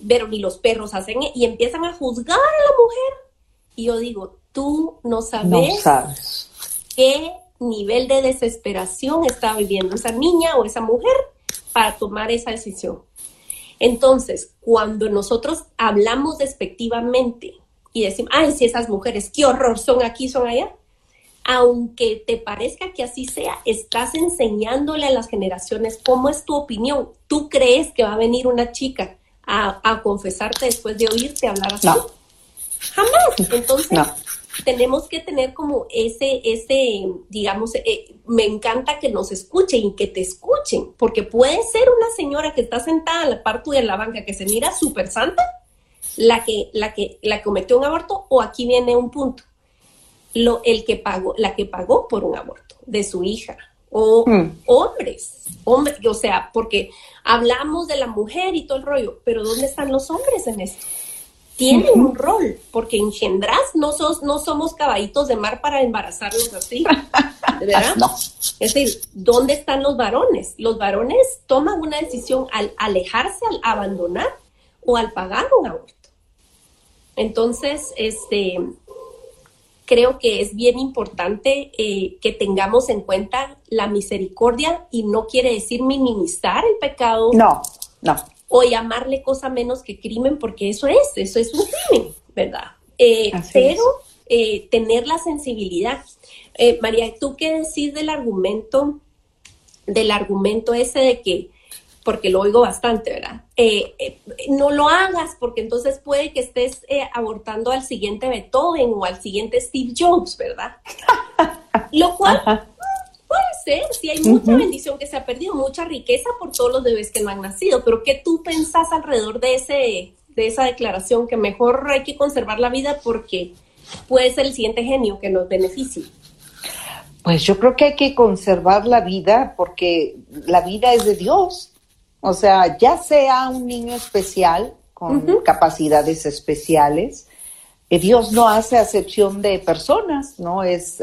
pero ni los perros hacen, y empiezan a juzgar a la mujer. Y yo digo, tú no sabes, qué nivel de desesperación está viviendo esa niña o esa mujer para tomar esa decisión. Entonces, cuando nosotros hablamos despectivamente y decimos, ay, si esas mujeres, qué horror, son aquí, son allá. Aunque te parezca que así sea, estás enseñándole a las generaciones cómo es tu opinión. ¿Tú crees que va a venir una chica a, confesarte después de oírte hablar así? No. Jamás. [laughs] Entonces, tenemos que tener como ese, ese, digamos, eh, me encanta que nos escuchen y que te escuchen, porque puede ser una señora que está sentada a la par tuya en la banca que se mira súper santa, la que, la que, la cometió un aborto, o aquí viene un punto. Lo, el que pagó, la que pagó por un aborto de su hija, o hmm. hombres, hombres, o sea, porque hablamos de la mujer y todo el rollo, pero ¿dónde están los hombres en esto? Tienen un rol, porque engendras, no, sos, no somos caballitos de mar para embarazarlos así, [laughs] ¿verdad? No. Es decir, ¿dónde están los varones? Los varones toman una decisión al alejarse, al abandonar o al pagar un aborto. Entonces, este, creo que es bien importante eh, que tengamos en cuenta la misericordia y no quiere decir minimizar el pecado. No, no o llamarle cosa menos que crimen, porque eso es, eso es un crimen, ¿verdad? Eh, pero eh, tener la sensibilidad. Eh, María, ¿tú qué decís del argumento, del argumento ese de que, porque lo oigo bastante, ¿verdad? no lo hagas porque entonces puede que estés abortando al siguiente Beethoven o al siguiente Steve Jobs, ¿verdad? [laughs] Lo cual Ser, sí hay mucha bendición que se ha perdido, mucha riqueza por todos los bebés que no han nacido, pero ¿qué tú pensás alrededor de, ese, de esa declaración que mejor hay que conservar la vida porque puede ser el siguiente genio que nos beneficie? Pues yo creo que hay que conservar la vida porque la vida es de Dios. O sea, ya sea un niño especial con capacidades especiales, Dios no hace acepción de personas, ¿no? Es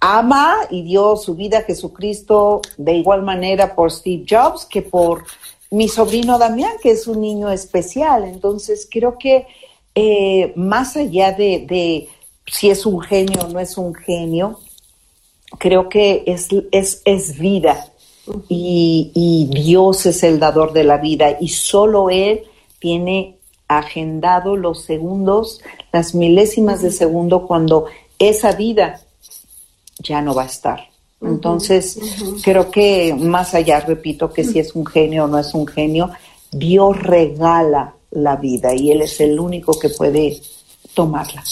ama y dio su vida a Jesucristo de igual manera por Steve Jobs que por mi sobrino Damián, que es un niño especial. Entonces, creo que eh, más allá de, si es un genio o no es un genio, creo que es, es, es vida y, y Dios es el dador de la vida y solo Él tiene agendado los segundos, las milésimas de segundo cuando esa vida ya no va a estar. Entonces, creo que más allá, repito, que si es un genio o no es un genio, Dios regala la vida y Él es el único que puede tomarla.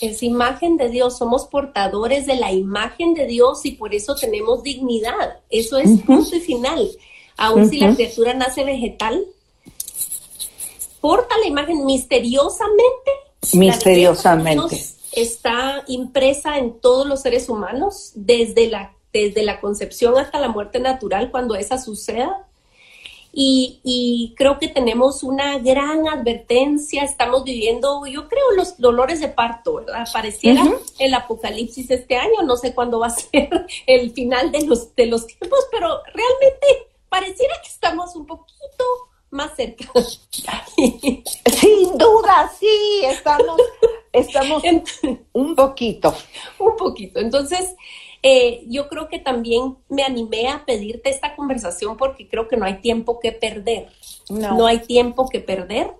Es imagen de Dios, somos portadores de la imagen de Dios y por eso tenemos dignidad. Eso es punto y final. Aun si la criatura nace vegetal, porta la imagen misteriosamente. Misteriosamente. está impresa en todos los seres humanos, desde la, desde la concepción hasta la muerte natural, cuando esa suceda. Y, creo que tenemos una gran advertencia, estamos viviendo, yo creo, los dolores de parto, ¿verdad? Pareciera el apocalipsis este año, no sé cuándo va a [laughs] ser el final de los, de los tiempos, pero realmente pareciera que estamos un poquito más cerca. [laughs] Sin duda, sí, estamos, estamos un poquito. Un poquito. Entonces, eh, yo creo que también me animé a pedirte esta conversación porque creo que no hay tiempo que perder. No, hay tiempo que perder.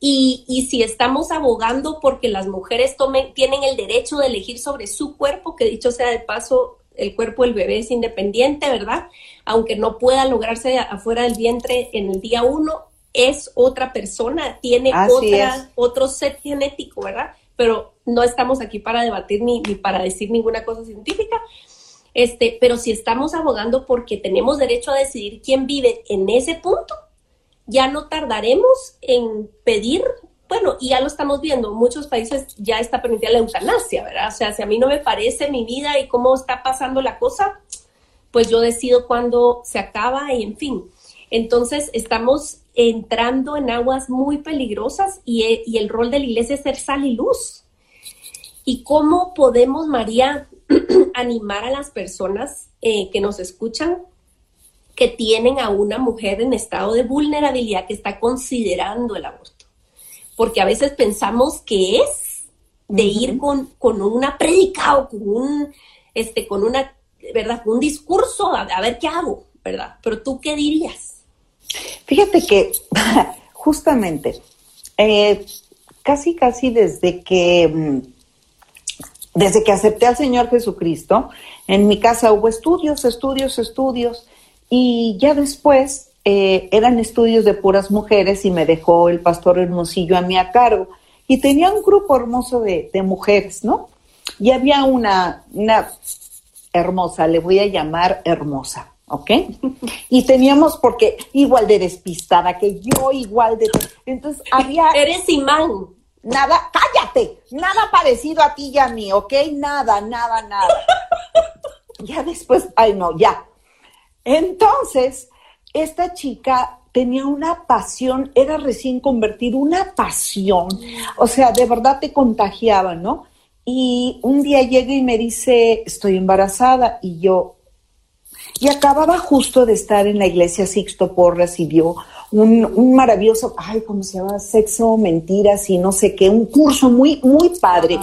Y, y, si estamos abogando porque las mujeres tomen, tienen el derecho de elegir sobre su cuerpo, que dicho sea de paso, el cuerpo del bebé es independiente, ¿verdad? Aunque no pueda lograrse afuera del vientre en el día uno, es otra persona, tiene otra, otro set genético, ¿verdad? Pero no estamos aquí para debatir ni, ni para decir ninguna cosa científica. Este, pero si estamos abogando porque tenemos derecho a decidir quién vive en ese punto, ya no tardaremos en pedir bueno, y ya lo estamos viendo, muchos países ya está permitida la eutanasia, ¿verdad? O sea, si a mí no me parece mi vida y cómo está pasando la cosa, pues yo decido cuándo se acaba y en fin. Entonces, estamos entrando en aguas muy peligrosas y, el rol de la iglesia es ser sal y luz. ¿Y cómo podemos, María, [clears throat] animar a las personas eh, que nos escuchan que tienen a una mujer en estado de vulnerabilidad que está considerando el aborto? Porque a veces pensamos que es de ir con, con una prédica o con un, este, con una, ¿verdad? un discurso, a, ver qué hago, ¿verdad? Pero tú qué dirías? Fíjate que [laughs] justamente, eh, casi, casi desde que, mm, desde que acepté al Señor Jesucristo, en mi casa hubo estudios, estudios, estudios, y ya después eh, eran estudios de puras mujeres y me dejó el pastor Hermosillo a mí a cargo. Y tenía un grupo hermoso de, mujeres, ¿no? Y había una, una hermosa, le voy a llamar hermosa, ¿ok? Y teníamos, porque igual de despistada que yo, igual de... Entonces había... [laughs] Eres imán. Nada, cállate, nada parecido a ti y a mí, ¿ok? Nada, nada, nada. [laughs] Ya después, ay no, ya. Entonces, esta chica tenía una pasión, era recién convertido, una pasión, o sea, de verdad te contagiaba, ¿no? Y un día llega y me dice, estoy embarazada, y yo, y acababa justo de estar en la iglesia Sixto Porras y vio un, maravilloso, ay, ¿cómo se llama? Sexo, mentiras y no sé qué, un curso muy, muy padre.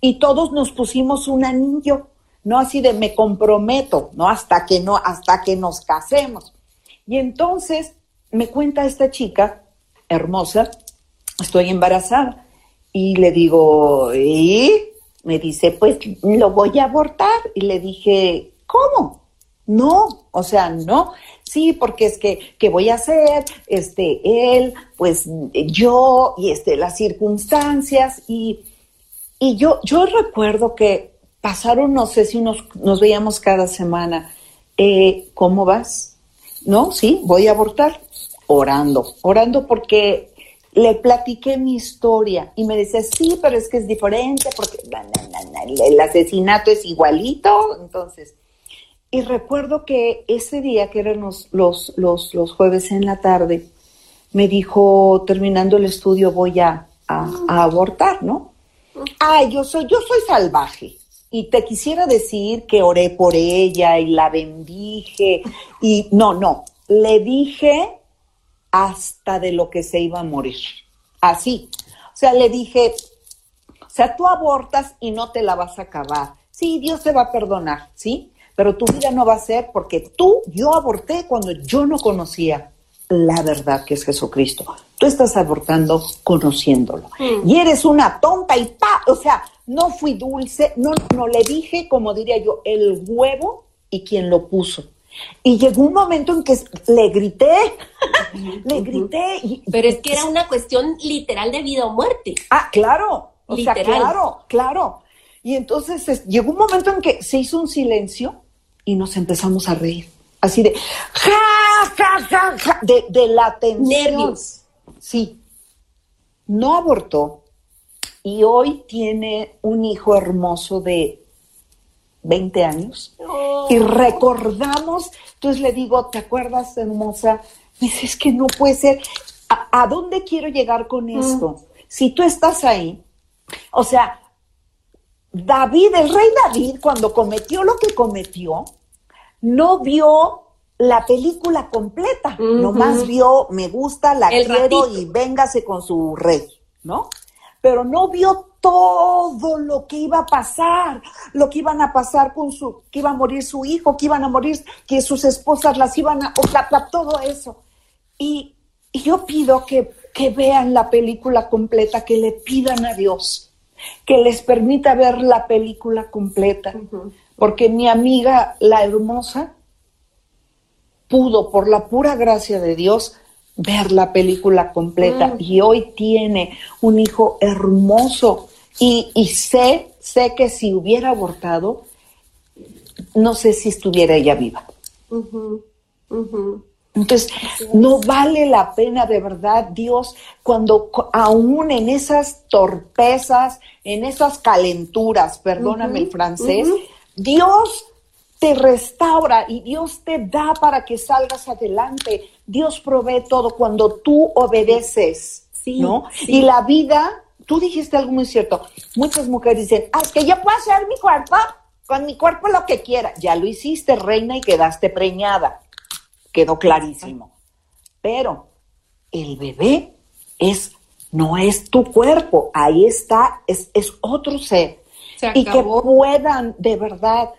Y todos nos pusimos un anillo, no así de me comprometo, no hasta que no, hasta que nos casemos. Y entonces me cuenta esta chica hermosa, estoy embarazada. Y le digo, ¿y? Me dice, pues lo voy a abortar. Y le dije, ¿cómo? No, o sea, no sí, porque es que, ¿qué voy a hacer? Este, él, pues yo, y este, las circunstancias, y, y yo, yo recuerdo que pasaron, no sé si nos, nos veíamos cada semana, eh, ¿cómo vas? No, sí, voy a abortar, orando, orando porque le platiqué mi historia y me decía, sí, pero es que es diferente porque el asesinato es igualito, entonces y recuerdo que ese día, que eran los, los, los, jueves en la tarde, me dijo, terminando el estudio, voy a, abortar, ¿no? Ay, yo soy, yo soy salvaje. Y te quisiera decir que oré por ella y la bendije. Y no, no, le dije hasta de lo que se iba a morir. Así. O sea, le dije, o sea, tú abortas y no te la vas a acabar. Sí, Dios te va a perdonar, ¿sí? pero tu vida no va a ser porque tú, yo aborté cuando yo no conocía la verdad que es Jesucristo. Tú estás abortando conociéndolo. Mm. Y eres una tonta y pa, o sea, no fui dulce, no, no le dije, como diría yo, el huevo y quien lo puso. Y llegó un momento en que le grité, [laughs] le grité. Pero es que era una cuestión literal de vida o muerte. Ah, claro, o sea, claro, claro. Y entonces llegó un momento en que se hizo un silencio y nos empezamos a reír. Así de, ja, ja, ja, ja, de, de la tensión. Nervios. Sí. No abortó y hoy tiene un hijo hermoso de 20 años. Y recordamos, entonces le digo, ¿te acuerdas, hermosa? Me dice, es que no puede ser. ¿A, dónde quiero llegar con mm. esto? Si tú estás ahí, o sea, David, el rey David, cuando cometió lo que cometió, no vio la película completa, nomás vio, me gusta, la quiero y véngase con su rey, ¿no? Pero no vio todo lo que iba a pasar, lo que iban a pasar con su, que iba a morir su hijo, que iban a morir, que sus esposas las iban a, o sea, todo eso. Y, yo pido que, que vean la película completa, que le pidan a Dios, que les permita ver la película completa porque mi amiga, la hermosa, pudo, por la pura gracia de Dios, ver la película completa mm. y hoy tiene un hijo hermoso y, sé, sé que si hubiera abortado, no sé si estuviera ella viva. Entonces, no vale la pena de verdad, Dios, cuando aún en esas torpezas, en esas calenturas, perdóname el francés, Dios te restaura y Dios te da para que salgas adelante. Dios provee todo cuando tú obedeces, ¿no? Y la vida, tú dijiste algo muy cierto. Muchas mujeres dicen, ah, es que yo puedo hacer mi cuerpo, con mi cuerpo lo que quiera. Ya lo hiciste, reina, y quedaste preñada. Quedó clarísimo. Pero el bebé es, no es tu cuerpo, ahí está, es, es otro ser y que puedan de verdad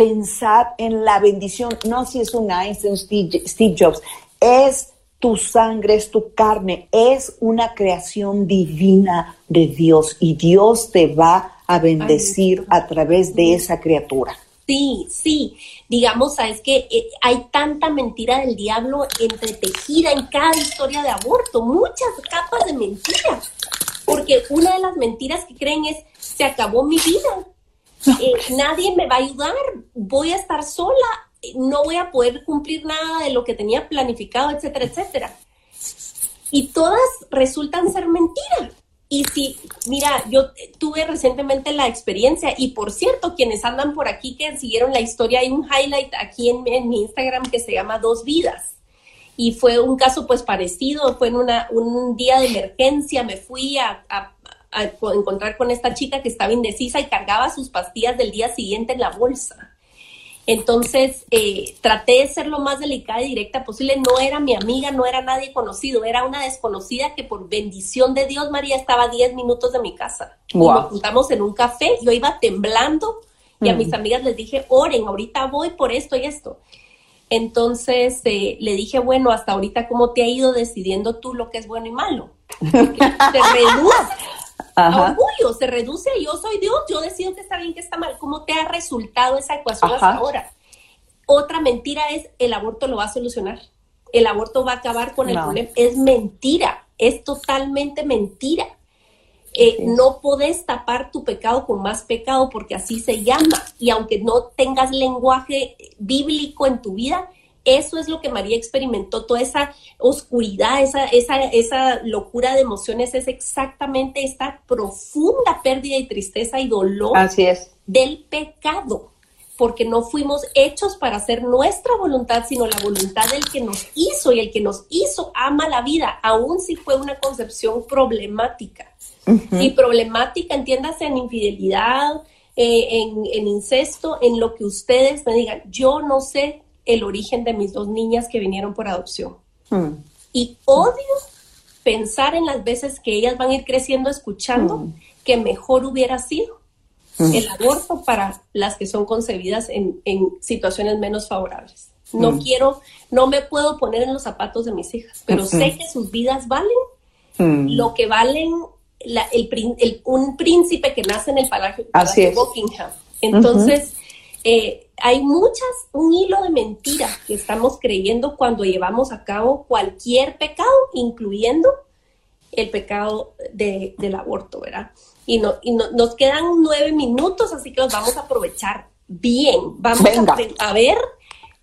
pensar en la bendición, no si es un Einstein, Steve, Jobs, es tu sangre, es tu carne, es una creación divina de Dios y Dios te va a bendecir a través de esa criatura. Sí, sí. Digamos, sabes que eh, hay tanta mentira del diablo entretejida en cada historia de aborto, muchas capas de mentiras. Porque una de las mentiras que creen es, se acabó mi vida, eh, nadie me va a ayudar, voy a estar sola, no voy a poder cumplir nada de lo que tenía planificado, etcétera, etcétera. Y todas resultan ser mentiras. Y si, mira, yo tuve recientemente la experiencia, y por cierto, quienes andan por aquí que siguieron la historia, hay un highlight aquí en, mi Instagram que se llama Dos Vidas. y fue un caso pues parecido, fue en una, un día de emergencia, me fui a, encontrar con esta chica que estaba indecisa y cargaba sus pastillas del día siguiente en la bolsa. Entonces eh, traté de ser lo más delicada y directa posible. No era mi amiga, no era nadie conocido, era una desconocida que por bendición de Dios, María, estaba a 10 minutos de mi casa. Y nos juntamos en un café, yo iba temblando y a mis mm. amigas les dije, oren, ahorita voy por esto y esto. Entonces eh, le dije, bueno, hasta ahorita, ¿cómo te ha ido decidiendo tú lo que es bueno y malo? [laughs] se a orgullo, se reduce a yo soy Dios, yo decido que está bien, que está mal. ¿Cómo te ha resultado esa ecuación hasta ahora? Otra mentira es el aborto lo va a solucionar. El aborto va a acabar con el problema. Es mentira, es totalmente mentira. Eh, no podés tapar tu pecado con más pecado porque así se llama. Y aunque no tengas lenguaje bíblico en tu vida, eso es lo que María experimentó, toda esa oscuridad, esa, esa, esa locura de emociones, es exactamente esta profunda pérdida y tristeza y dolor Así es. del pecado porque no fuimos hechos para hacer nuestra voluntad, sino la voluntad del que nos hizo y el que nos hizo ama la vida, aun si fue una concepción problemática. Y problemática, entiéndase, en infidelidad, eh, en, incesto, en lo que ustedes me digan. Yo no sé el origen de mis dos niñas que vinieron por adopción. Mm. Y odio pensar en las veces que ellas van a ir creciendo escuchando mm. que mejor hubiera sido mm. el aborto para las que son concebidas en, situaciones menos favorables. No quiero, no me puedo poner en los zapatos de mis hijas, pero sé que sus vidas valen lo que valen el, un príncipe que nace en el palacio, de Buckingham. Entonces, eh, hay muchas, un hilo de mentiras que estamos creyendo cuando llevamos a cabo cualquier pecado, incluyendo el pecado del aborto, ¿verdad? Y, no, y nos quedan nueve minutos, así que los vamos a aprovechar bien. Vamos A, ver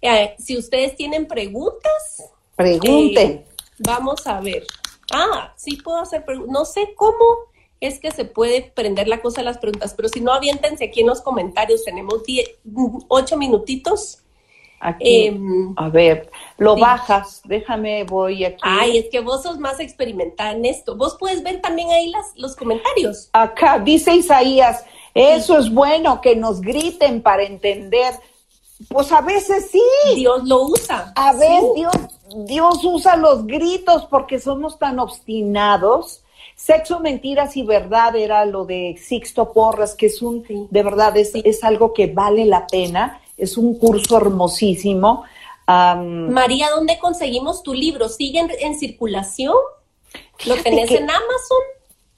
eh, si ustedes tienen preguntas. Pregunten. Eh, vamos a ver. Ah, sí puedo hacer preguntas. No sé cómo es que se puede prender la cosa de las preguntas, pero si no, aviéntense aquí en los comentarios. Tenemos ocho minutitos. Em, a ver, lo bajas, déjame, voy aquí. Ay, es que vos sos más experimentada en esto. Vos puedes ver también ahí las, los comentarios. Acá dice Isaías, eso es bueno, que nos griten para entender. Pues a veces sí. Dios lo usa. A ver, Dios, Dios usa los gritos porque somos tan obstinados Sexo, mentiras y verdad era lo de Sixto Porras, que es un, de verdad, es, es algo que vale la pena, es un curso hermosísimo. María, ¿dónde conseguimos tu libro? ¿Sigue en, circulación? ¿Lo tenés en Amazon?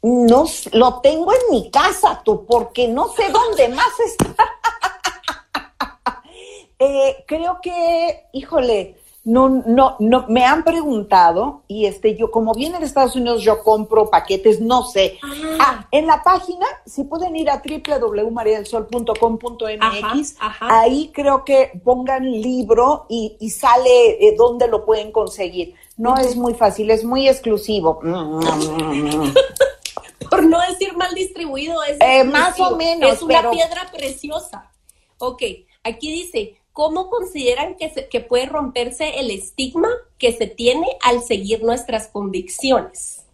No, lo tengo en mi casa, tú, porque no sé dónde más está. [laughs] Eh, creo que, híjole, no, no, no, me han preguntado y este, yo como viene de Estados Unidos yo compro paquetes, no sé. Ah, ah en la página, si pueden ir a www.mariadelsol.com.mx, ahí creo que pongan libro y, y sale eh, dónde lo pueden conseguir. No es muy fácil, es muy exclusivo. [laughs] Por no decir mal distribuido, es eh, más o menos. Es una piedra preciosa. Ok, aquí dice, ¿cómo consideran que, que puede romperse el estigma que se tiene al seguir nuestras convicciones?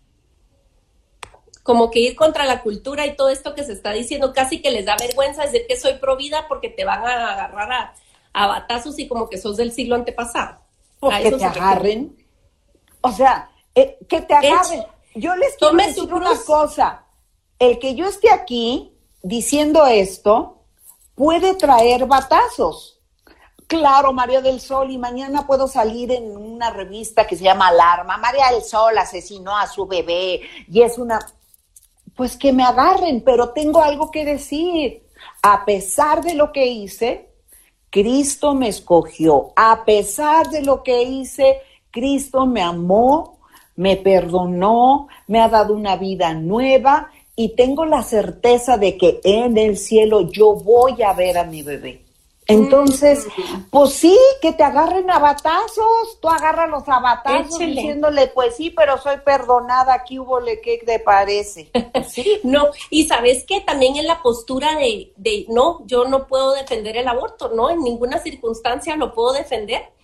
Como que ir contra la cultura y todo esto que se está diciendo, casi que les da vergüenza decir que soy pro vida porque te van a agarrar a, batazos y como que sos del siglo antepasado. Porque te agarren. O sea, eh, que te agarren. Yo les quiero decir una cosa. El que yo esté aquí diciendo esto puede traer batazos Claro, María del Sol, y mañana puedo salir en una revista que se llama Alarma. María del Sol asesinó a su bebé y es una... Pues que me agarren, pero tengo algo que decir. A pesar de lo que hice, Cristo me escogió. A pesar de lo que hice, Cristo me amó, me perdonó, me ha dado una vida nueva y tengo la certeza de que en el cielo yo voy a ver a mi bebé. Entonces, pues sí, que te agarren a batazos, tú agarras los abatazos diciéndole, pues sí, pero soy perdonada, aquí hubo le que te parece. [laughs] sí. No, y sabes que también en la postura de, de, no, yo no puedo defender el aborto, no, en ninguna circunstancia lo puedo defender.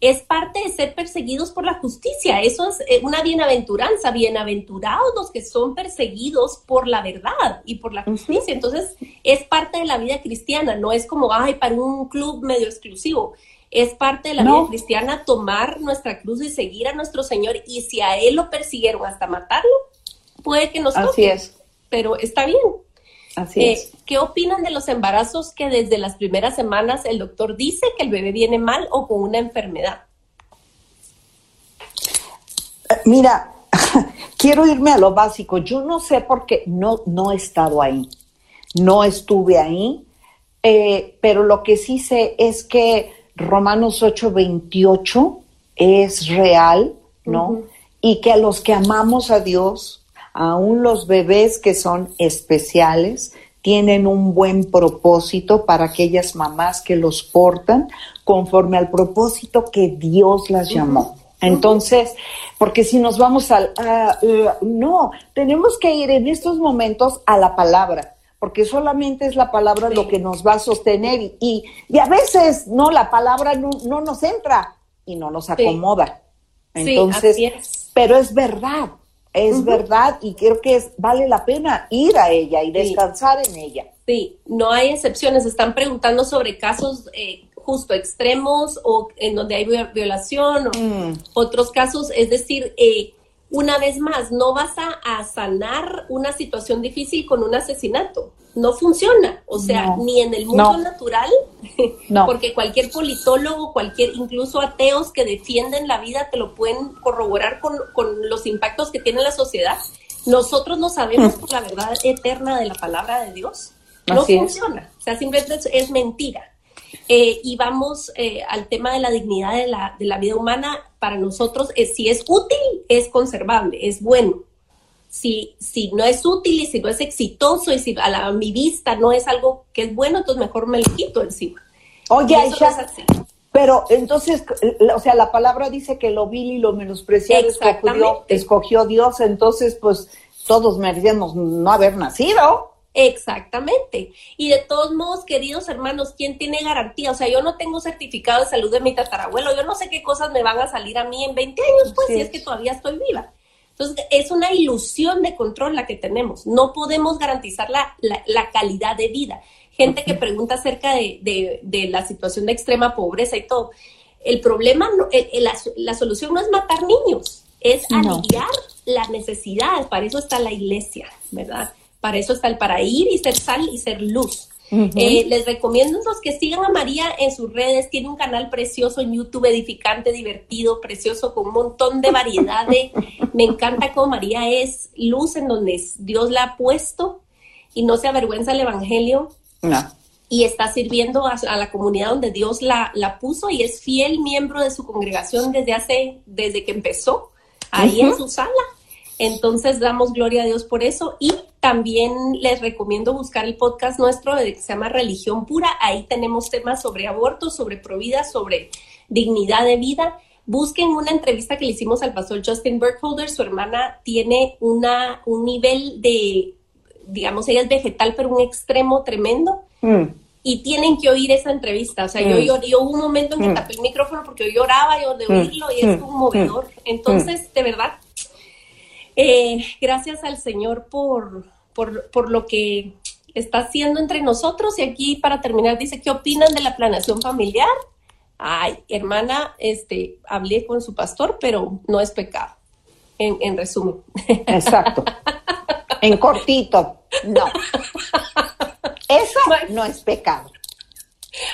Es parte de ser perseguidos por la justicia. Eso es eh, una bienaventuranza. Bienaventurados los que son perseguidos por la verdad y por la justicia. Entonces, es parte de la vida cristiana. No es como, ay, para un club medio exclusivo. Es parte de la vida cristiana tomar nuestra cruz y seguir a nuestro Señor. Y si a Él lo persiguieron hasta matarlo, puede que nos toque. Así es. Pero está bien. Así eh, es. ¿Qué opinan de los embarazos que desde las primeras semanas el doctor dice que el bebé viene mal o con una enfermedad? Eh, mira, [laughs] quiero irme a lo básico. Yo no sé por qué no, no he estado ahí. No estuve ahí. Eh, pero lo que sí sé es que Romanos 8:28 es real, ¿no? Y que a los que amamos a Dios, aún los bebés que son especiales, tienen un buen propósito para aquellas mamás que los portan conforme al propósito que Dios las llamó. Entonces, porque si nos vamos al... no, tenemos que ir en estos momentos a la palabra, porque solamente es la palabra lo que nos va a sostener y, y, a veces no, la palabra no, nos entra y no nos acomoda. Entonces, pero es verdad, es verdad y creo que es, vale la pena ir a ella y descansar en ella. Sí, no hay excepciones. Están preguntando sobre casos eh, justo extremos o en donde hay violación o mm. otros casos. Es decir, eh, una vez más, no vas a, sanar una situación difícil con un asesinato. No funciona. O sea, ni en el mundo natural, [laughs] porque cualquier politólogo, cualquier, incluso ateos que defienden la vida, te lo pueden corroborar con, los impactos que tiene la sociedad. Nosotros no sabemos por la verdad eterna de la palabra de Dios. No funciona. O sea, simplemente es mentira. Eh, y vamos eh, al tema de la dignidad de la, de la vida humana. Para nosotros, es, si es útil, es conservable, es bueno. Si, si no es útil y si no es exitoso y si a, la, mi vista no es algo que es bueno, entonces mejor me lo quito encima. Oye, Aisha, pero entonces, o sea, la palabra dice que lo vil y lo menospreciado escogió, escogió Dios, entonces pues todos merecemos no haber nacido. Exactamente. Y de todos modos, queridos hermanos, ¿quién tiene garantía? O sea, yo no tengo certificado de salud de mi tatarabuelo, yo no sé qué cosas me van a salir a mí en 20 años, pues, si es que todavía estoy viva. Entonces, es una ilusión de control la que tenemos. No podemos garantizar la, la, calidad de vida. Gente que pregunta acerca de, de, la situación de extrema pobreza y todo. El problema, la, la, solución no es matar niños, es aliviar las necesidades. Para eso está la iglesia, ¿verdad? Para eso está el para ir y ser sal y ser luz. Eh, les recomiendo los que sigan a María en sus redes. Tiene un canal precioso en YouTube, edificante, divertido, precioso, con un montón de variedad. [laughs] me encanta cómo María es luz en donde Dios la ha puesto y no se avergüenza el Evangelio. Y está sirviendo a, la comunidad donde Dios la, la, puso y es fiel miembro de su congregación desde hace, desde que empezó ahí en su sala. Entonces damos gloria a Dios por eso y también les recomiendo buscar el podcast nuestro que se llama Religión Pura. Ahí tenemos temas sobre aborto, sobre provida, sobre dignidad de vida. Busquen una entrevista que le hicimos al pastor Justin Burkholder. Su hermana tiene una, un nivel de, digamos, ella es vegetal, pero un extremo tremendo. Mm. Y tienen que oír esa entrevista. O sea, yo, mm. yo, hubo un momento en que mm. tapé el micrófono porque yo lloraba, yo de oírlo y es conmovedor. Entonces, de verdad, eh, gracias al Señor por, por, lo que está haciendo entre nosotros. Y aquí, para terminar, dice, ¿qué opinan de la planeación familiar? Ay, hermana, este, hablé con su pastor, pero no es pecado. En, resumen. Exacto. En cortito, no. [laughs] Eso no es pecado.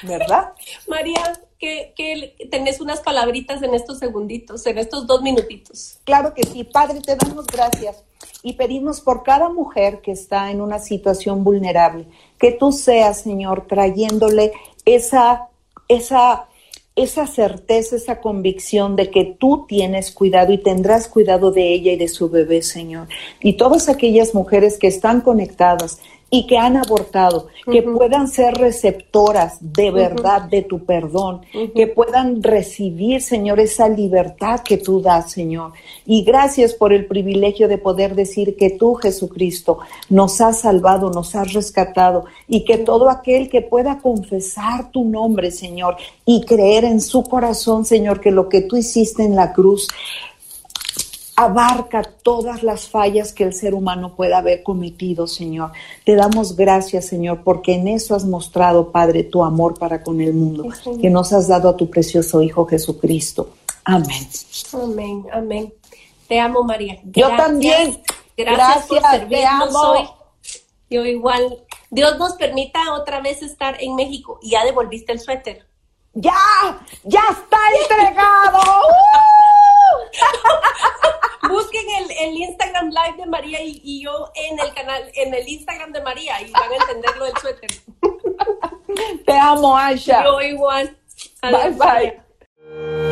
¿Verdad? [laughs] María, que, que, tenés unas palabritas en estos segunditos, en estos dos minutitos. Claro que sí, Padre, te damos gracias y pedimos por cada mujer que está en una situación vulnerable, que tú seas, Señor, trayéndole esa, esa, esa certeza, esa convicción de que tú tienes cuidado y tendrás cuidado de ella y de su bebé, Señor. Y todas aquellas mujeres que están conectadas, y que han abortado, que puedan ser receptoras de verdad de tu perdón, que puedan recibir, Señor, esa libertad que tú das, Señor. Y gracias por el privilegio de poder decir que tú, Jesucristo, nos has salvado, nos has rescatado y que todo aquel que pueda confesar tu nombre, Señor, y creer en su corazón, Señor, que lo que tú hiciste en la cruz abarca todas las fallas que el ser humano pueda haber cometido, Señor. Te damos gracias, Señor, porque en eso has mostrado, Padre, tu amor para con el mundo, que nos has dado a tu precioso Hijo Jesucristo. Amén. Amén, amén. Te amo, María. Yo también. Gracias, por servirnos hoy. Yo igual. Dios nos permita otra vez estar en México. Y ya devolviste el suéter. Ya, ya está entregado. [laughs] Busquen el, Instagram Live de María y, yo en el canal, en el Instagram de María y van a entender lo del suéter. Te amo, Aisha. Yo igual. bye bye.